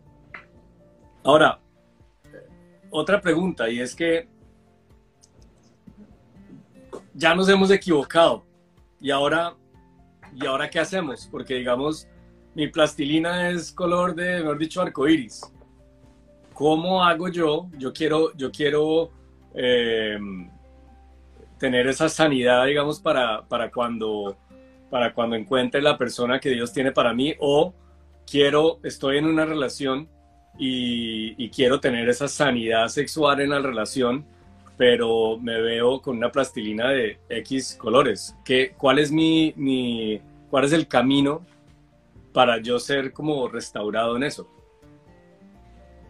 Ahora, otra pregunta, y es que ya nos hemos equivocado y ahora ¿y ahora qué hacemos? Porque digamos, mi plastilina es color de, mejor dicho, arcoíris. ¿Cómo hago yo? Yo quiero, yo quiero em, tener esa sanidad, digamos, para, para, cuando, para cuando encuentre la persona que Dios tiene para mí o quiero, estoy en una relación y, y quiero tener esa sanidad sexual en la relación pero me veo con una plastilina de X colores. ¿Qué, ¿Cuál es mi, mi, cuál es el camino para yo ser como restaurado en eso?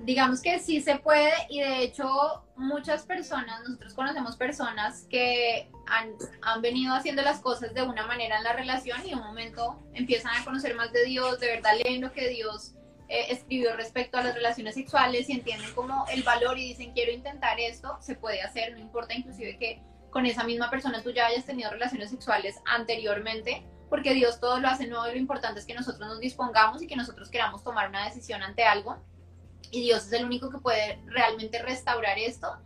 Digamos que sí se puede y de hecho muchas personas, nosotros conocemos personas que han, han venido haciendo las cosas de una manera en la relación y en un momento empiezan a conocer más de Dios, de verdad leen lo que Dios eh, escribió respecto a las relaciones sexuales y entienden como el valor y dicen quiero intentar esto, se puede hacer, no importa inclusive que con esa misma persona tú ya hayas tenido relaciones sexuales anteriormente, porque Dios todo lo hace nuevo y lo importante es que nosotros nos dispongamos y que nosotros queramos tomar una decisión ante algo. Y Dios es el único que puede realmente restaurar esto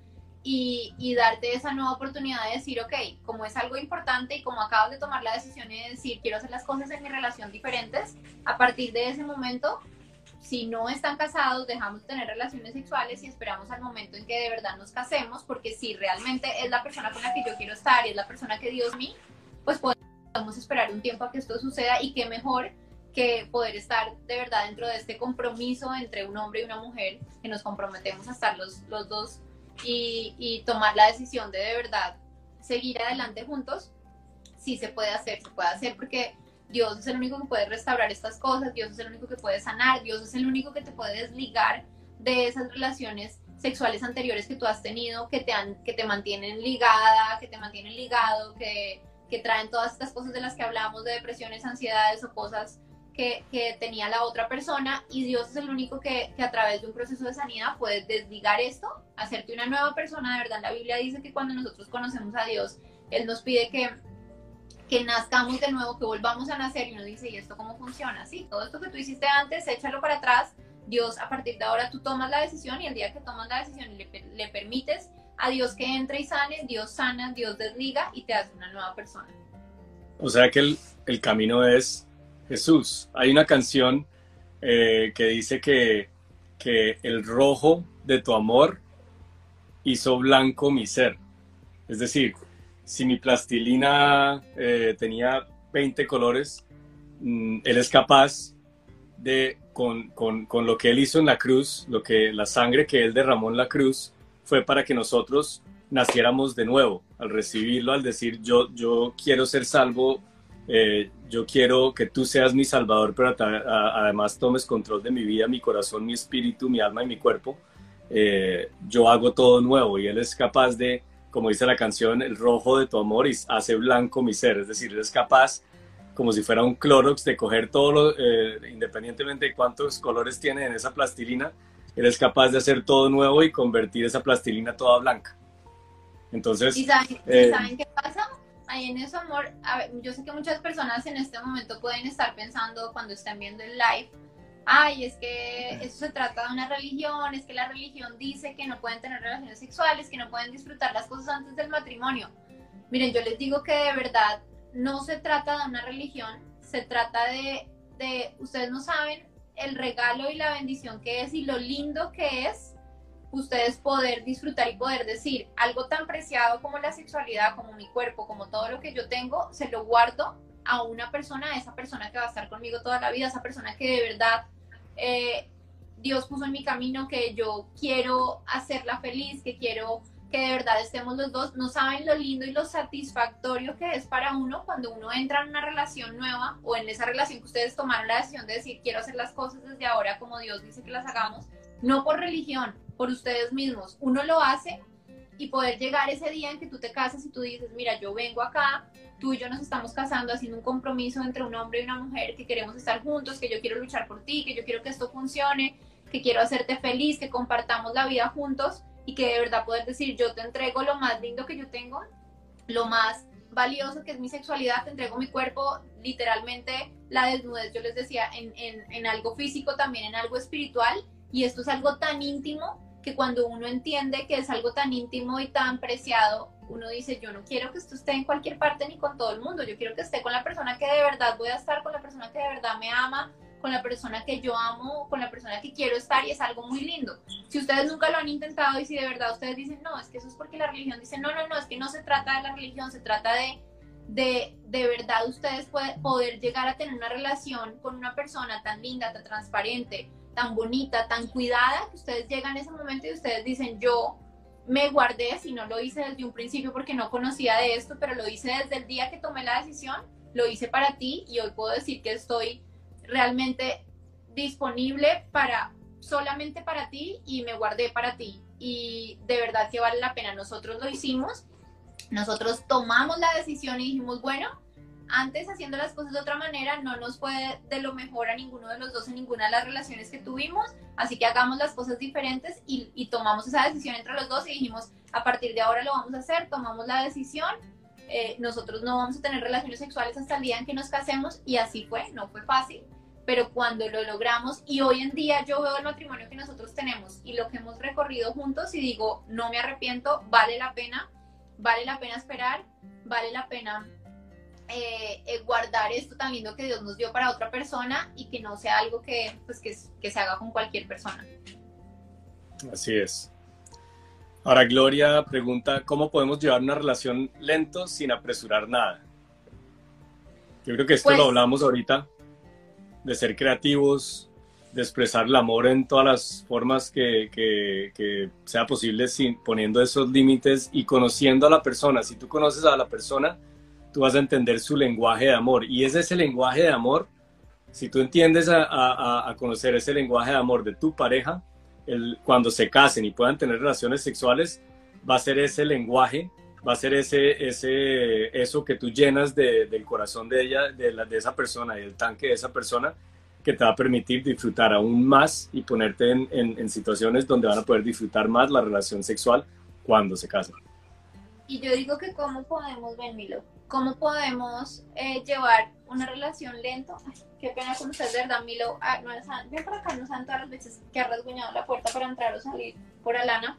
y, y, darte esa nueva oportunidad de decir, ok, como es algo importante y como acabas de tomar la decisión de decir, quiero hacer las cosas en mi relación diferentes, a partir de ese momento, si no están casados, dejamos de tener relaciones sexuales y esperamos al momento en que de verdad nos casemos, porque si realmente es la persona con la que yo quiero estar y es la persona que Dios me, pues podemos esperar un tiempo a que esto suceda y qué mejor que poder estar de verdad dentro de este compromiso entre un hombre y una mujer, que nos comprometemos a estar los, los dos y, y tomar la decisión de de verdad seguir adelante juntos, sí se puede hacer, se puede hacer porque Dios es el único que puede restaurar estas cosas, Dios es el único que puede sanar, Dios es el único que te puede desligar de esas relaciones sexuales anteriores que tú has tenido, que te, han, que te mantienen ligada, que te mantienen ligado, que, que traen todas estas cosas de las que hablamos, de depresiones, ansiedades o cosas que, tenía la otra persona y Dios es el único que, a través de un proceso de sanidad puede desligar esto, hacerte una nueva persona, de verdad la Biblia dice que cuando nosotros conocemos a Dios, Él nos pide que, que nazcamos de nuevo, que volvamos a nacer y nos dice, ¿y esto cómo funciona? Sí, todo esto que tú hiciste antes, échalo para atrás, Dios a partir de ahora tú tomas la decisión y el día que tomas la decisión y le, le permites a Dios que entre y sane, Dios sana, Dios desliga y te hace una nueva persona. O sea que el, el camino es Jesús. Hay una canción eh, que dice que, que el rojo de tu amor hizo blanco mi ser. Es decir, si mi plastilina eh, tenía 20 colores, mm, Él es capaz de, con, con, con, lo que Él hizo en la cruz, lo que, la sangre que Él derramó en la cruz, fue para que nosotros naciéramos de nuevo, al recibirlo, al decir yo, yo quiero ser salvo eh, yo quiero que tú seas mi salvador, pero además tomes control de mi vida, mi corazón, mi espíritu, mi alma y mi cuerpo. Eh, yo hago todo nuevo y Él es capaz de, como dice la canción, el rojo de tu amor y hace blanco mi ser. Es decir, Él es capaz, como si fuera un Clorox, de coger todo, lo, eh, independientemente de cuántos colores tiene en esa plastilina, Él es capaz de hacer todo nuevo y convertir esa plastilina toda blanca. Entonces, ¿Y saben qué pasa? ahí en eso, amor, yo sé que muchas personas en este momento pueden estar pensando cuando estén viendo el live, ay, es que eso se trata de una religión, es que la religión dice que no pueden tener relaciones sexuales, que no pueden disfrutar las cosas antes del matrimonio. Miren, yo les digo que de verdad no se trata de una religión, se trata de, de ustedes no saben el regalo y la bendición que es y lo lindo que es ustedes poder disfrutar y poder decir algo tan preciado como la sexualidad, como mi cuerpo, como todo lo que yo tengo, se lo guardo a una persona, a esa persona que va a estar conmigo toda la vida, esa persona que de verdad eh, Dios puso en mi camino, que yo quiero hacerla feliz, que quiero que de verdad estemos los dos, no saben lo lindo y lo satisfactorio que es para uno cuando uno entra en una relación nueva o en esa relación que ustedes tomaron la decisión de decir quiero hacer las cosas desde ahora como Dios dice que las hagamos, no por religión, por ustedes mismos. Uno lo hace y poder llegar ese día en que tú te casas y tú dices, mira, yo vengo acá, tú y yo nos estamos casando haciendo un compromiso entre un hombre y una mujer, que queremos estar juntos, que yo quiero luchar por ti, que yo quiero que esto funcione, que quiero hacerte feliz, que compartamos la vida juntos y que de verdad poder decir, yo te entrego lo más lindo que yo tengo, lo más valioso que es mi sexualidad, te entrego mi cuerpo, literalmente la desnudez, yo les decía, en, en, en algo físico, también en algo espiritual, y esto es algo tan íntimo que cuando uno entiende que es algo tan íntimo y tan preciado, uno dice, yo no quiero que esto esté en cualquier parte ni con todo el mundo, yo quiero que esté con la persona que de verdad voy a estar, con la persona que de verdad me ama, con la persona que yo amo, con la persona que quiero estar y es algo muy lindo. Si ustedes nunca lo han intentado y si de verdad ustedes dicen, no, es que eso es porque la religión dice, no, no, no, es que no se trata de la religión, se trata de, de, de verdad ustedes poder llegar a tener una relación con una persona tan linda, tan transparente, tan bonita, tan cuidada, que ustedes llegan a ese momento y ustedes dicen, yo me guardé, si no lo hice desde un principio porque no conocía de esto, pero lo hice desde el día que tomé la decisión, lo hice para ti y hoy puedo decir que estoy realmente disponible para solamente para ti y me guardé para ti y de verdad que vale la pena. Nosotros lo hicimos, nosotros tomamos la decisión y dijimos, bueno, antes haciendo las cosas de otra manera no nos fue de lo mejor a ninguno de los dos en ninguna de las relaciones que tuvimos, así que hagamos las cosas diferentes y, tomamos esa decisión entre los dos y dijimos, a partir de ahora lo vamos a hacer, tomamos la decisión, eh, nosotros no vamos a tener relaciones sexuales hasta el día en que nos casemos y así fue, no fue fácil, pero cuando lo logramos y hoy en día yo veo el matrimonio que nosotros tenemos y lo que hemos recorrido juntos y digo, no me arrepiento, vale la pena, vale la pena esperar, vale la pena eh, eh, guardar esto tan lindo que Dios nos dio para otra persona y que no sea algo que, pues, que, que se haga con cualquier persona. Así es. Ahora Gloria pregunta, ¿cómo podemos llevar una relación lento sin apresurar nada? Yo creo que esto lo pues hablamos ahorita, de ser creativos, de expresar el amor en todas las formas que, que, que sea posible, sin, poniendo esos límites y conociendo a la persona. Si tú conoces a la persona, tú vas a entender su lenguaje de amor. Y es ese lenguaje de amor, si tú entiendes a, conocer ese lenguaje de amor de tu pareja, el, cuando se casen y puedan tener relaciones sexuales, va a ser ese lenguaje, va a ser ese, ese, eso que tú llenas del corazón de ella, de, la, de esa persona y del tanque de esa persona, que te va a permitir disfrutar aún más y ponerte en, en situaciones donde van a poder disfrutar más la relación sexual cuando se casen. Y yo digo que cómo podemos, ver, Milo, cómo podemos eh, llevar una relación lento. qué pena con ustedes, ¿verdad, Milo? Ah, no, ven por acá, no saben todas las veces que ha rasguñado la puerta para entrar o salir por Alana.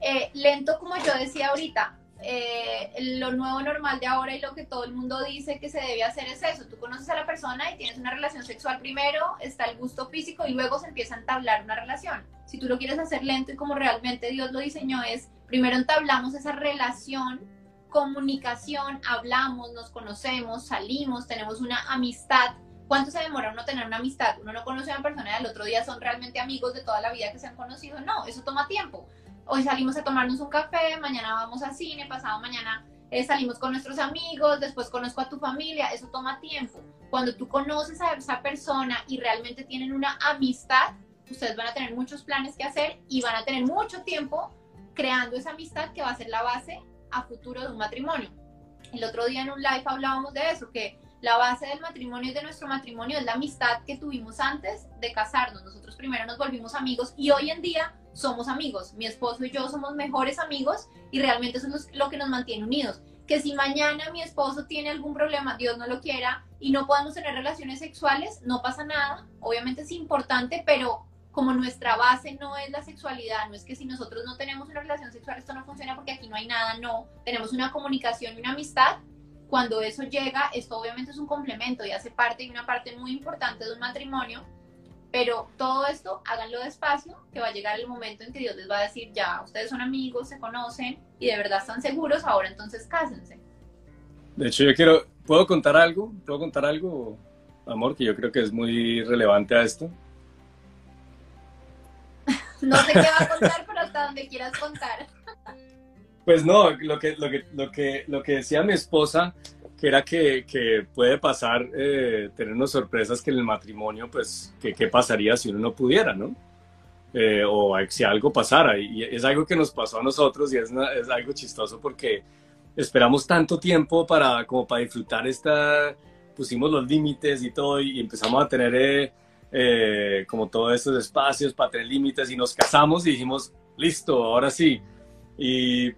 Eh, lento, como yo decía ahorita, eh, lo nuevo normal de ahora y lo que todo el mundo dice que se debe hacer es eso. Tú conoces a la persona y tienes una relación sexual primero, está el gusto físico y luego se empieza a entablar una relación. Si tú lo quieres hacer lento y como realmente Dios lo diseñó es primero entablamos esa relación, comunicación, hablamos, nos conocemos, salimos, tenemos una amistad. ¿Cuánto se demora uno tener una amistad? Uno no conoce a una persona y al otro día son realmente amigos de toda la vida que se han conocido. No, eso toma tiempo. Hoy salimos a tomarnos un café, mañana vamos al cine, pasado mañana eh, salimos con nuestros amigos, después conozco a tu familia, eso toma tiempo. Cuando tú conoces a esa persona y realmente tienen una amistad, ustedes van a tener muchos planes que hacer y van a tener mucho tiempo creando esa amistad que va a ser la base a futuro de un matrimonio. El otro día en un live hablábamos de eso, que la base del matrimonio y de nuestro matrimonio es la amistad que tuvimos antes de casarnos. Nosotros primero nos volvimos amigos y hoy en día somos amigos. Mi esposo y yo somos mejores amigos y realmente eso es lo que nos mantiene unidos. Que si mañana mi esposo tiene algún problema, Dios no lo quiera, y no podemos tener relaciones sexuales, no pasa nada. Obviamente es importante, pero como nuestra base no es la sexualidad, no es que si nosotros no tenemos una relación sexual esto no funciona porque aquí no hay nada, no, tenemos una comunicación y una amistad, cuando eso llega, esto obviamente es un complemento y hace parte y una parte muy importante de un matrimonio, pero todo esto háganlo despacio, que va a llegar el momento en que Dios les va a decir, ya, ustedes son amigos, se conocen y de verdad están seguros, ahora entonces cásense. De hecho, yo quiero, ¿puedo contar algo? ¿Puedo contar algo, amor, que yo creo que es muy relevante a esto? No sé qué va a contar, pero hasta donde quieras contar. Pues no, lo que, lo que, lo que, lo que decía mi esposa, que era que, que puede pasar, eh, tener unas sorpresas que en el matrimonio, pues, que qué pasaría si uno no pudiera, ¿no? Eh, o si algo pasara. Y es algo que nos pasó a nosotros y es, es algo chistoso porque esperamos tanto tiempo para, como para disfrutar esta, pusimos los límites y todo y empezamos a tener... Eh, eh, como todos estos espacios tener límites y nos casamos y dijimos, listo, ahora sí. Y,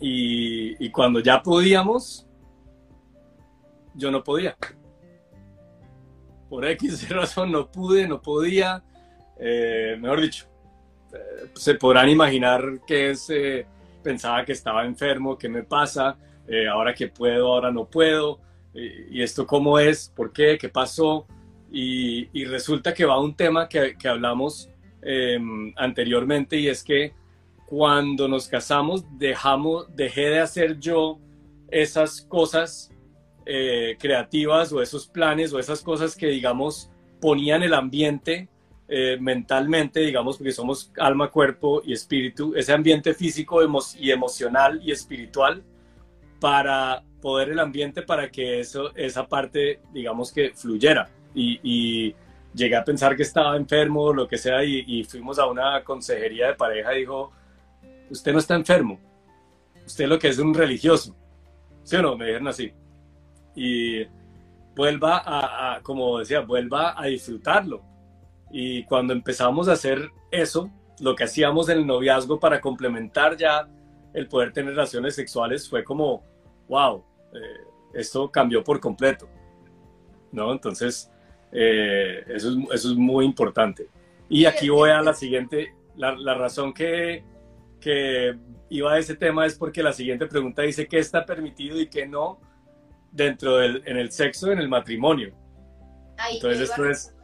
y, cuando ya podíamos, yo no podía. Por X razón no pude, no podía. Eh, mejor dicho, eh, se podrán imaginar que es, pensaba que estaba enfermo, qué me pasa, ahora que puedo, ahora no puedo, y esto cómo es, por qué, qué pasó. Y, resulta que va un tema que, hablamos em, anteriormente y es que cuando nos casamos dejamos, dejé de hacer yo esas cosas eh, creativas o esos planes o esas cosas que digamos ponían el ambiente eh, mentalmente, digamos, porque somos alma, cuerpo y espíritu, ese ambiente físico y emocional y espiritual para poder el ambiente para que eso, esa parte, digamos que fluyera y, llegué a pensar que estaba enfermo o lo que sea y, fuimos a una consejería de pareja y dijo, usted no está enfermo, usted lo que es un religioso, ¿sí o no? Me dijeron así. Y vuelva a, como decía, vuelva a disfrutarlo. Y cuando empezamos a hacer eso, lo que hacíamos en el noviazgo para complementar ya el poder tener relaciones sexuales fue como, wow, eh, esto cambió por completo. ¿No? Entonces, Eh, eso, es, eso es muy importante. Y aquí voy a la siguiente, la, la razón que, que iba a ese tema es porque la siguiente pregunta dice qué está permitido y qué no dentro del en el sexo, en el matrimonio. Entonces esto es,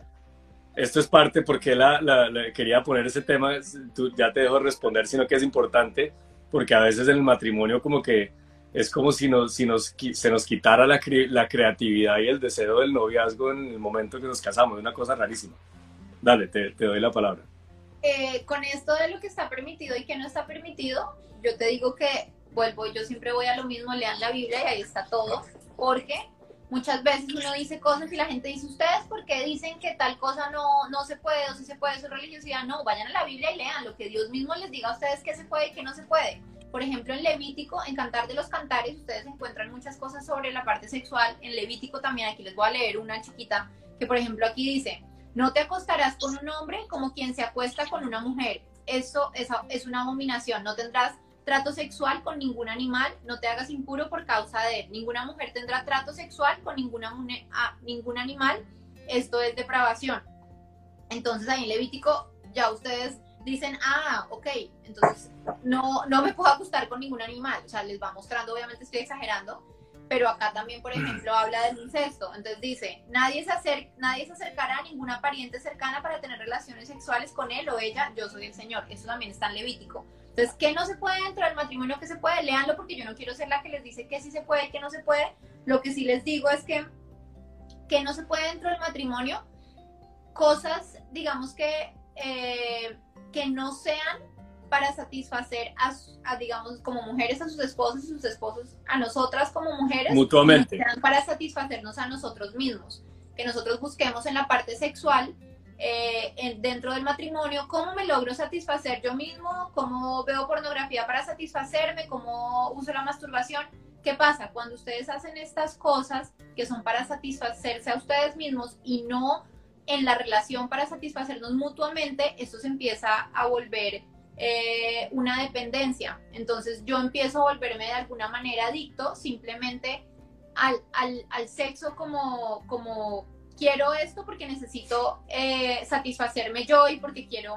esto es parte porque la, la, quería poner ese tema, tú, ya te dejo responder, sino que es importante porque a veces en el matrimonio como que es como si, nos, si nos, se nos quitara la, la creatividad y el deseo del noviazgo en el momento que nos casamos, una cosa rarísima. Dale, te, te doy la palabra. Eh, con esto de lo que está permitido y que no está permitido, yo te digo que vuelvo, yo siempre voy a lo mismo, lean la Biblia y ahí está todo, porque muchas veces uno dice cosas y la gente dice, ustedes por qué dicen que tal cosa no, no se puede o si se puede, su religiosidad, no, vayan a la Biblia y lean lo que Dios mismo les diga a ustedes que se puede y que no se puede. Por ejemplo, en Levítico, en Cantar de los Cantares, ustedes encuentran muchas cosas sobre la parte sexual. En Levítico también, aquí les voy a leer una chiquita, que por ejemplo aquí dice, no te acostarás con un hombre como quien se acuesta con una mujer. Eso es, es una abominación. No tendrás trato sexual con ningún animal, no te hagas impuro por causa de él. Ninguna mujer tendrá trato sexual con ningún animal. Esto es depravación. Entonces ahí en Levítico ya ustedes dicen, ah, ok, entonces no, no me puedo acostar con ningún animal. O sea, les va mostrando, obviamente estoy exagerando, pero acá también, por ejemplo, habla del incesto. Entonces dice, nadie se, nadie se acercará a ninguna pariente cercana para tener relaciones sexuales con él o ella, yo soy el Señor. Eso también está en Levítico. Entonces, ¿qué no se puede dentro del matrimonio? ¿Qué se puede? Leanlo porque yo no quiero ser la que les dice que sí se puede, que no se puede. Lo que sí les digo es que, que no se puede dentro del matrimonio. Cosas, digamos que, eh, que no sean para satisfacer a, digamos, como mujeres a sus esposos y sus esposos a nosotras como mujeres. Mutuamente. Para satisfacernos a nosotros mismos. Que nosotros busquemos en la parte sexual, eh, dentro del matrimonio, cómo me logro satisfacer yo mismo, cómo veo pornografía para satisfacerme, cómo uso la masturbación. ¿Qué pasa? Cuando ustedes hacen estas cosas que son para satisfacerse a ustedes mismos y no en la relación para satisfacernos mutuamente, esto se empieza a volver eh, una dependencia. Entonces yo empiezo a volverme de alguna manera adicto simplemente al, al, sexo como, como quiero esto porque necesito eh, satisfacerme yo y porque quiero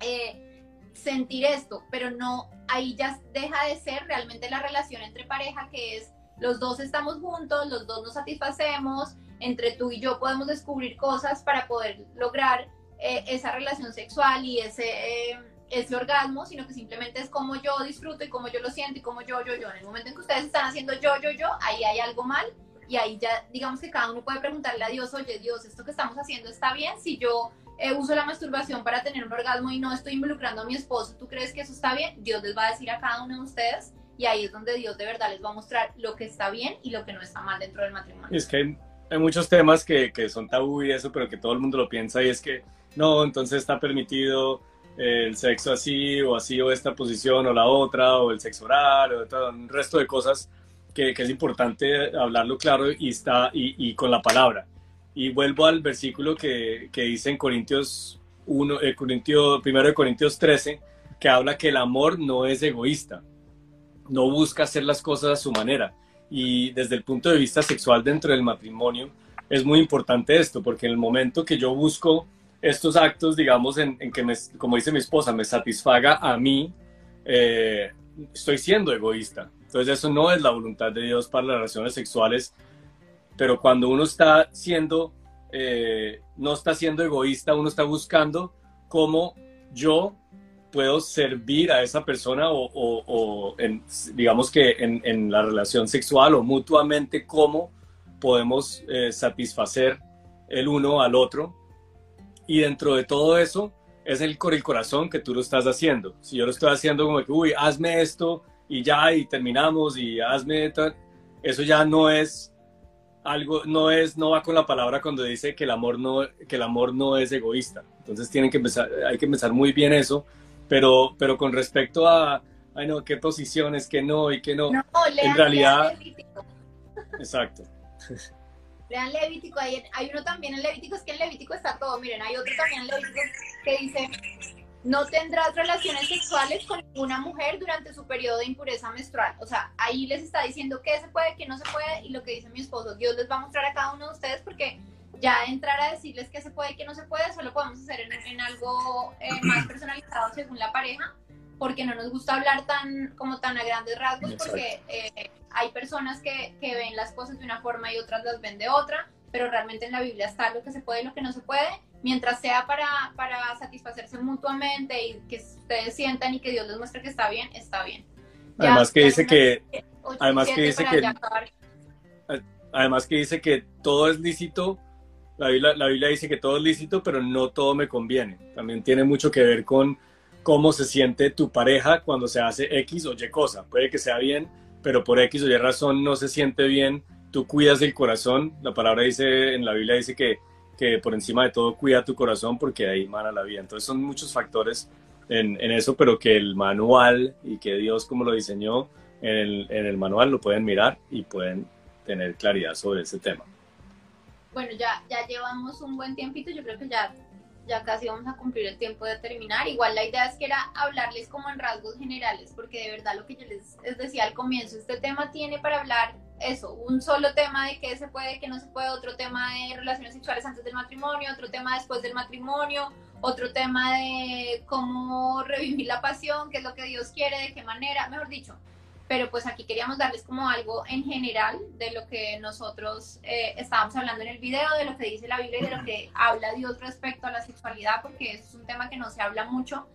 eh, sentir esto, pero no, ahí ya deja de ser realmente la relación entre pareja que es los dos estamos juntos, los dos nos satisfacemos, entre tú y yo podemos descubrir cosas para poder lograr esa relación sexual y ese ese orgasmo, sino que simplemente es como yo disfruto y como yo lo siento y como yo, yo, yo. En el momento en que ustedes están haciendo yo, yo, yo, ahí hay algo mal y ahí ya digamos que cada uno puede preguntarle a Dios, oye Dios, esto que estamos haciendo está bien, si yo eh, uso la masturbación para tener un orgasmo y no estoy involucrando a mi esposo, ¿tú crees que eso está bien? Dios les va a decir a cada uno de ustedes y ahí es donde Dios de verdad les va a mostrar lo que está bien y lo que no está mal dentro del matrimonio. Es que hay muchos temas que, que son tabú y eso, pero que todo el mundo lo piensa y es que no, entonces está permitido el sexo así o así o esta posición o la otra o el sexo oral o todo, un resto de cosas que, que, es importante hablarlo claro y, está, y, y, con la palabra. Y vuelvo al versículo que, que dice en Corintios 1, eh, Corintios, primero de Corintios 13, que habla que el amor no es egoísta, no busca hacer las cosas a su manera. Y desde el punto de vista sexual dentro del matrimonio es muy importante esto, porque en el momento que yo busco estos actos, digamos, en, que, me, como dice mi esposa, me satisfaga a mí, eh, estoy siendo egoísta. Entonces eso no es la voluntad de Dios para las relaciones sexuales, pero cuando uno está siendo, eh, no está siendo egoísta, uno está buscando cómo yo puedo servir a esa persona o, digamos que en, la relación sexual o mutuamente cómo podemos eh, satisfacer el uno al otro y dentro de todo eso es el, el corazón que tú lo estás haciendo. Si yo lo estoy haciendo como que, uy, hazme esto y ya, y terminamos y hazme eso ya no es algo, no es, no va con la palabra cuando dice que el amor no, que el amor no es egoísta. Entonces tienen que empezar, hay que pensar muy bien eso, pero, pero con respecto a, ay no, qué posiciones, qué no y qué no, no en realidad, exacto. Lean Levítico, hay, hay uno también en Levítico, es que en Levítico está todo, miren, hay otro también en Levítico que dice, no tendrás relaciones sexuales con ninguna mujer durante su periodo de impureza menstrual. O sea, ahí les está diciendo qué se puede, qué no se puede, y lo que dice mi esposo, Dios les va a mostrar a cada uno de ustedes porque ya entrar a decirles qué se puede y qué no se puede, solo podemos hacer en, algo eh, más personalizado según la pareja, porque no nos gusta hablar tan como tan a grandes rasgos, porque eh, hay personas que, que, ven las cosas de una forma y otras las ven de otra, pero realmente en la Biblia está lo que se puede y lo que no se puede, mientras sea para, para satisfacerse mutuamente y que ustedes sientan y que Dios les muestre que está bien, está bien. además que dice que, además que dice que, además que dice que todo es lícito la Biblia, dice que todo es lícito, pero no todo me conviene. También tiene mucho que ver con cómo se siente tu pareja cuando se hace X o Y cosa. Puede que sea bien, pero por X o Y razón no se siente bien. Tú cuidas del corazón. La palabra dice, en la Biblia dice que, que por encima de todo cuida tu corazón porque ahí mana la vida. Entonces son muchos factores en, en eso, pero que el manual y que Dios como lo diseñó en el, en el manual lo pueden mirar y pueden tener claridad sobre ese tema bueno, ya, ya llevamos un buen tiempito, yo creo que ya, ya casi vamos a cumplir el tiempo de terminar. Igual la idea es que era hablarles como en rasgos generales, porque de verdad lo que yo les, decía al comienzo, este tema tiene para hablar eso, un solo tema de qué se puede, qué no se puede, otro tema de relaciones sexuales antes del matrimonio, otro tema después del matrimonio, otro tema de cómo revivir la pasión, qué es lo que Dios quiere, de qué manera, mejor dicho, pero pues aquí queríamos darles como algo en general de lo que nosotros eh, estábamos hablando en el video, de lo que dice la Biblia y de lo que habla Dios respecto a la sexualidad, porque es un tema que no se habla mucho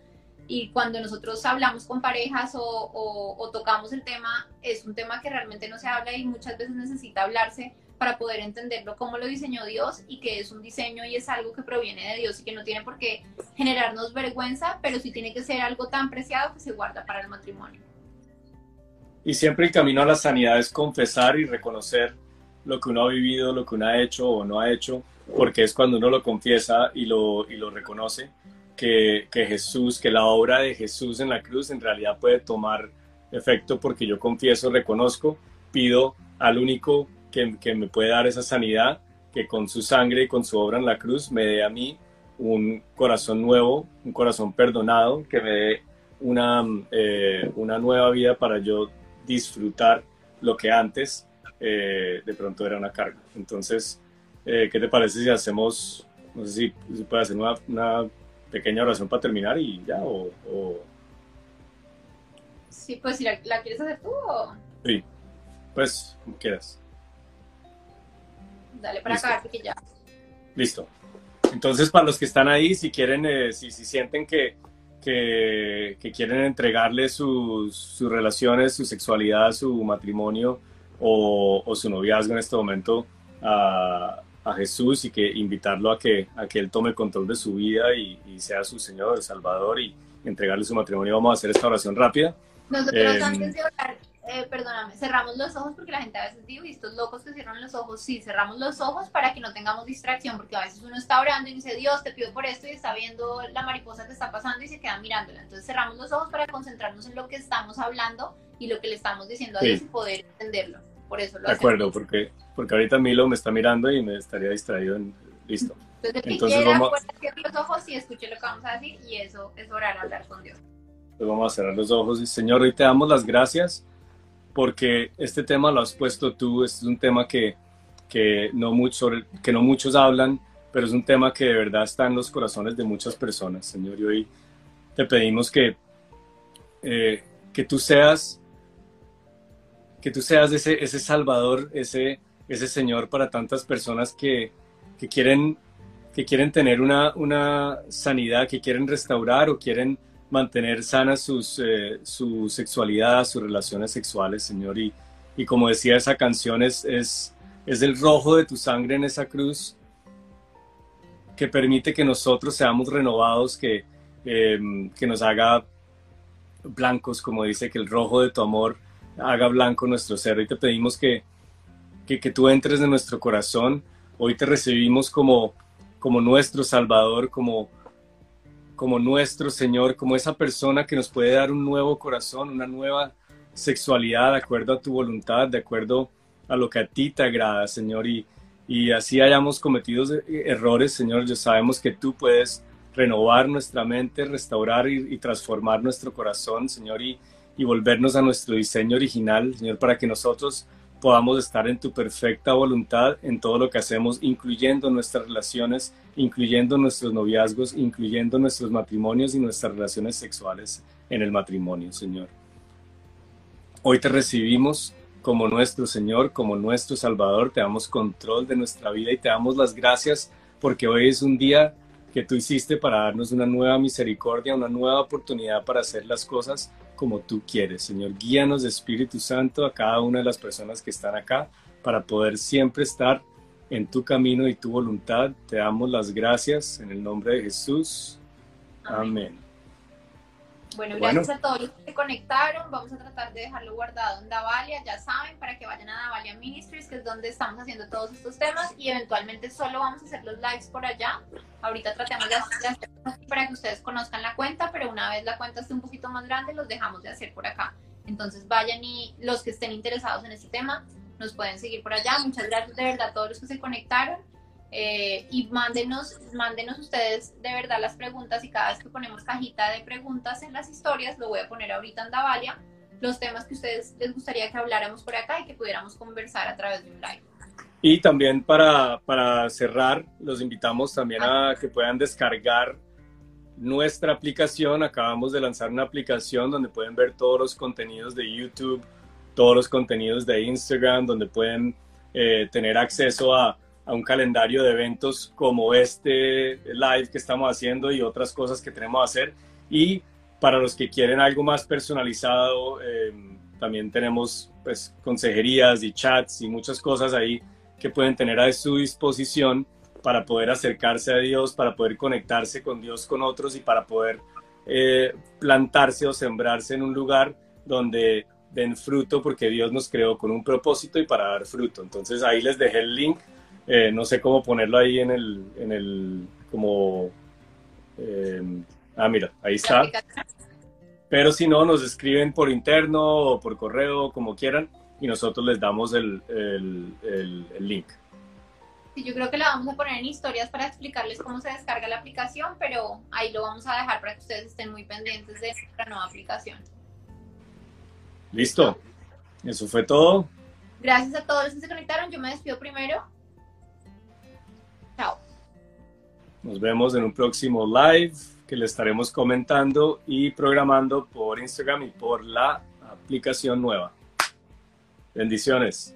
y cuando nosotros hablamos con parejas o, o, tocamos el tema, es un tema que realmente no se habla y muchas veces necesita hablarse para poder entenderlo cómo lo diseñó Dios y que es un diseño y es algo que proviene de Dios y que no tiene por qué generarnos vergüenza, pero sí tiene que ser algo tan preciado que se guarda para el matrimonio. Y siempre el camino a la sanidad es confesar y reconocer lo que uno ha vivido, lo que uno ha hecho o no ha hecho, porque es cuando uno lo confiesa y lo, y lo reconoce, que, que Jesús, que la obra de Jesús en la cruz en realidad puede tomar efecto porque yo confieso, reconozco, pido al único que, que, me puede dar esa sanidad, que con su sangre y con su obra en la cruz me dé a mí un corazón nuevo, un corazón perdonado, que me dé una, eh, una nueva vida para yo disfrutar lo que antes eh, de pronto era una carga. Entonces, eh, ¿qué te parece si hacemos, no sé si, si puede hacer una, pequeña oración para terminar y ya? O, Sí, pues si la, quieres hacer tú o... Sí, pues como quieras. Dale para acá, porque ya. Listo. Entonces, para los que están ahí, si quieren, eh, si, si sienten que, que, quieren entregarle sus, sus, relaciones, su sexualidad, su matrimonio o, o, su noviazgo en este momento a, a, Jesús y que invitarlo a que, a que Él tome control de su vida y, y sea su Señor, el Salvador y entregarle su matrimonio. Vamos a hacer esta oración rápida. Nosotros eh, antes de orar, eh, perdóname, cerramos los ojos porque la gente a veces dice, estos locos que cierran los ojos, sí, cerramos los ojos para que no tengamos distracción, porque a veces uno está orando y dice, Dios, te pido por esto y está viendo la mariposa que está pasando y se queda mirándola. Entonces cerramos los ojos para concentrarnos en lo que estamos hablando y lo que le estamos diciendo a Dios y poder entenderlo. Por eso lo De acuerdo, porque, porque ahorita Milo me está mirando y me estaría distraído. En... Listo. Entonces, Entonces vamos... los ojos y escuche lo que vamos a decir y eso es orar, hablar con Dios. Entonces vamos a cerrar los ojos y Señor, hoy te damos las gracias porque este tema lo has puesto tú, este es un tema que, que, no que no muchos hablan, pero es un tema que de verdad está en los corazones de muchas personas, Señor. Y hoy te pedimos que, eh, que tú seas, que tú seas ese, ese Salvador, ese, ese Señor para tantas personas que, que quieren, que quieren tener una, una sanidad, que quieren restaurar o quieren mantener sana sus, eh, su sexualidad, sus relaciones sexuales, Señor. Y, y como decía esa canción, es, es, es, el rojo de tu sangre en esa cruz que permite que nosotros seamos renovados, que, em, que nos haga blancos, como dice, que el rojo de tu amor haga blanco nuestro ser. Y te pedimos que, que, que tú entres en nuestro corazón. Hoy te recibimos como, como nuestro Salvador, como como nuestro Señor, como esa persona que nos puede dar un nuevo corazón, una nueva sexualidad de acuerdo a tu voluntad, de acuerdo a lo que a ti te agrada, Señor. Y, y así hayamos cometido errores, Señor, ya sabemos que tú puedes renovar nuestra mente, restaurar y, transformar nuestro corazón, Señor, y, y volvernos a nuestro diseño original, Señor, para que nosotros podamos estar en tu perfecta voluntad en todo lo que hacemos, incluyendo nuestras relaciones, incluyendo nuestros noviazgos, incluyendo nuestros matrimonios y nuestras relaciones sexuales en el matrimonio, Señor. Hoy te recibimos como nuestro Señor, como nuestro Salvador, te damos control de nuestra vida y te damos las gracias porque hoy es un día que tú hiciste para darnos una nueva misericordia, una nueva oportunidad para hacer las cosas como tú quieres. Señor, guíanos, Espíritu Santo, a cada una de las personas que están acá para poder siempre estar en tu camino y tu voluntad. Te damos las gracias en el nombre de Jesús. Amén. Bueno, gracias a todos los que se conectaron. Vamos a tratar de dejarlo guardado en Davalia, ya saben, para que vayan a Davalia Ministries, que es donde estamos haciendo todos estos temas y eventualmente solo vamos a hacer los lives por allá. Ahorita tratamos de hacer para que ustedes conozcan la cuenta, pero una vez la cuenta esté un poquito más grande, los dejamos de hacer por acá. Entonces vayan y los que estén interesados en este tema nos pueden seguir por allá. Muchas gracias de verdad a todos los que se conectaron. Eh, y mándenos, mándenos ustedes de verdad las preguntas y cada vez que ponemos cajita de preguntas en las historias, lo voy a poner ahorita en Davalia, los temas que ustedes les gustaría que habláramos por acá y que pudiéramos conversar a través de un live. Y también para, para cerrar, los invitamos también a que puedan descargar nuestra aplicación. Acabamos de lanzar una aplicación donde pueden ver todos los contenidos de YouTube, todos los contenidos de Instagram, donde pueden eh, tener acceso a a un calendario de eventos como este live que estamos haciendo y otras cosas que tenemos que hacer. Y para los que quieren algo más personalizado, em, también tenemos pues consejerías y chats y muchas cosas ahí que pueden tener a su disposición para poder acercarse a Dios, para poder conectarse con Dios, con otros y para poder eh, plantarse o sembrarse en un lugar donde den fruto porque Dios nos creó con un propósito y para dar fruto. Entonces ahí les dejé el link eh, no sé cómo ponerlo ahí en el, en el como, eh, ah, mira, ahí está. Pero si no, nos escriben por interno o por correo, como quieran, y nosotros les damos el, el, el, link. Sí, yo creo que la vamos a poner en historias para explicarles cómo se descarga la aplicación, pero ahí lo vamos a dejar para que ustedes estén muy pendientes de nuestra nueva aplicación. Listo. Eso fue todo. Gracias a todos los que se conectaron. Yo me despido primero. Nos vemos en un próximo live que le estaremos comentando y programando por Instagram y por la aplicación nueva. Bendiciones.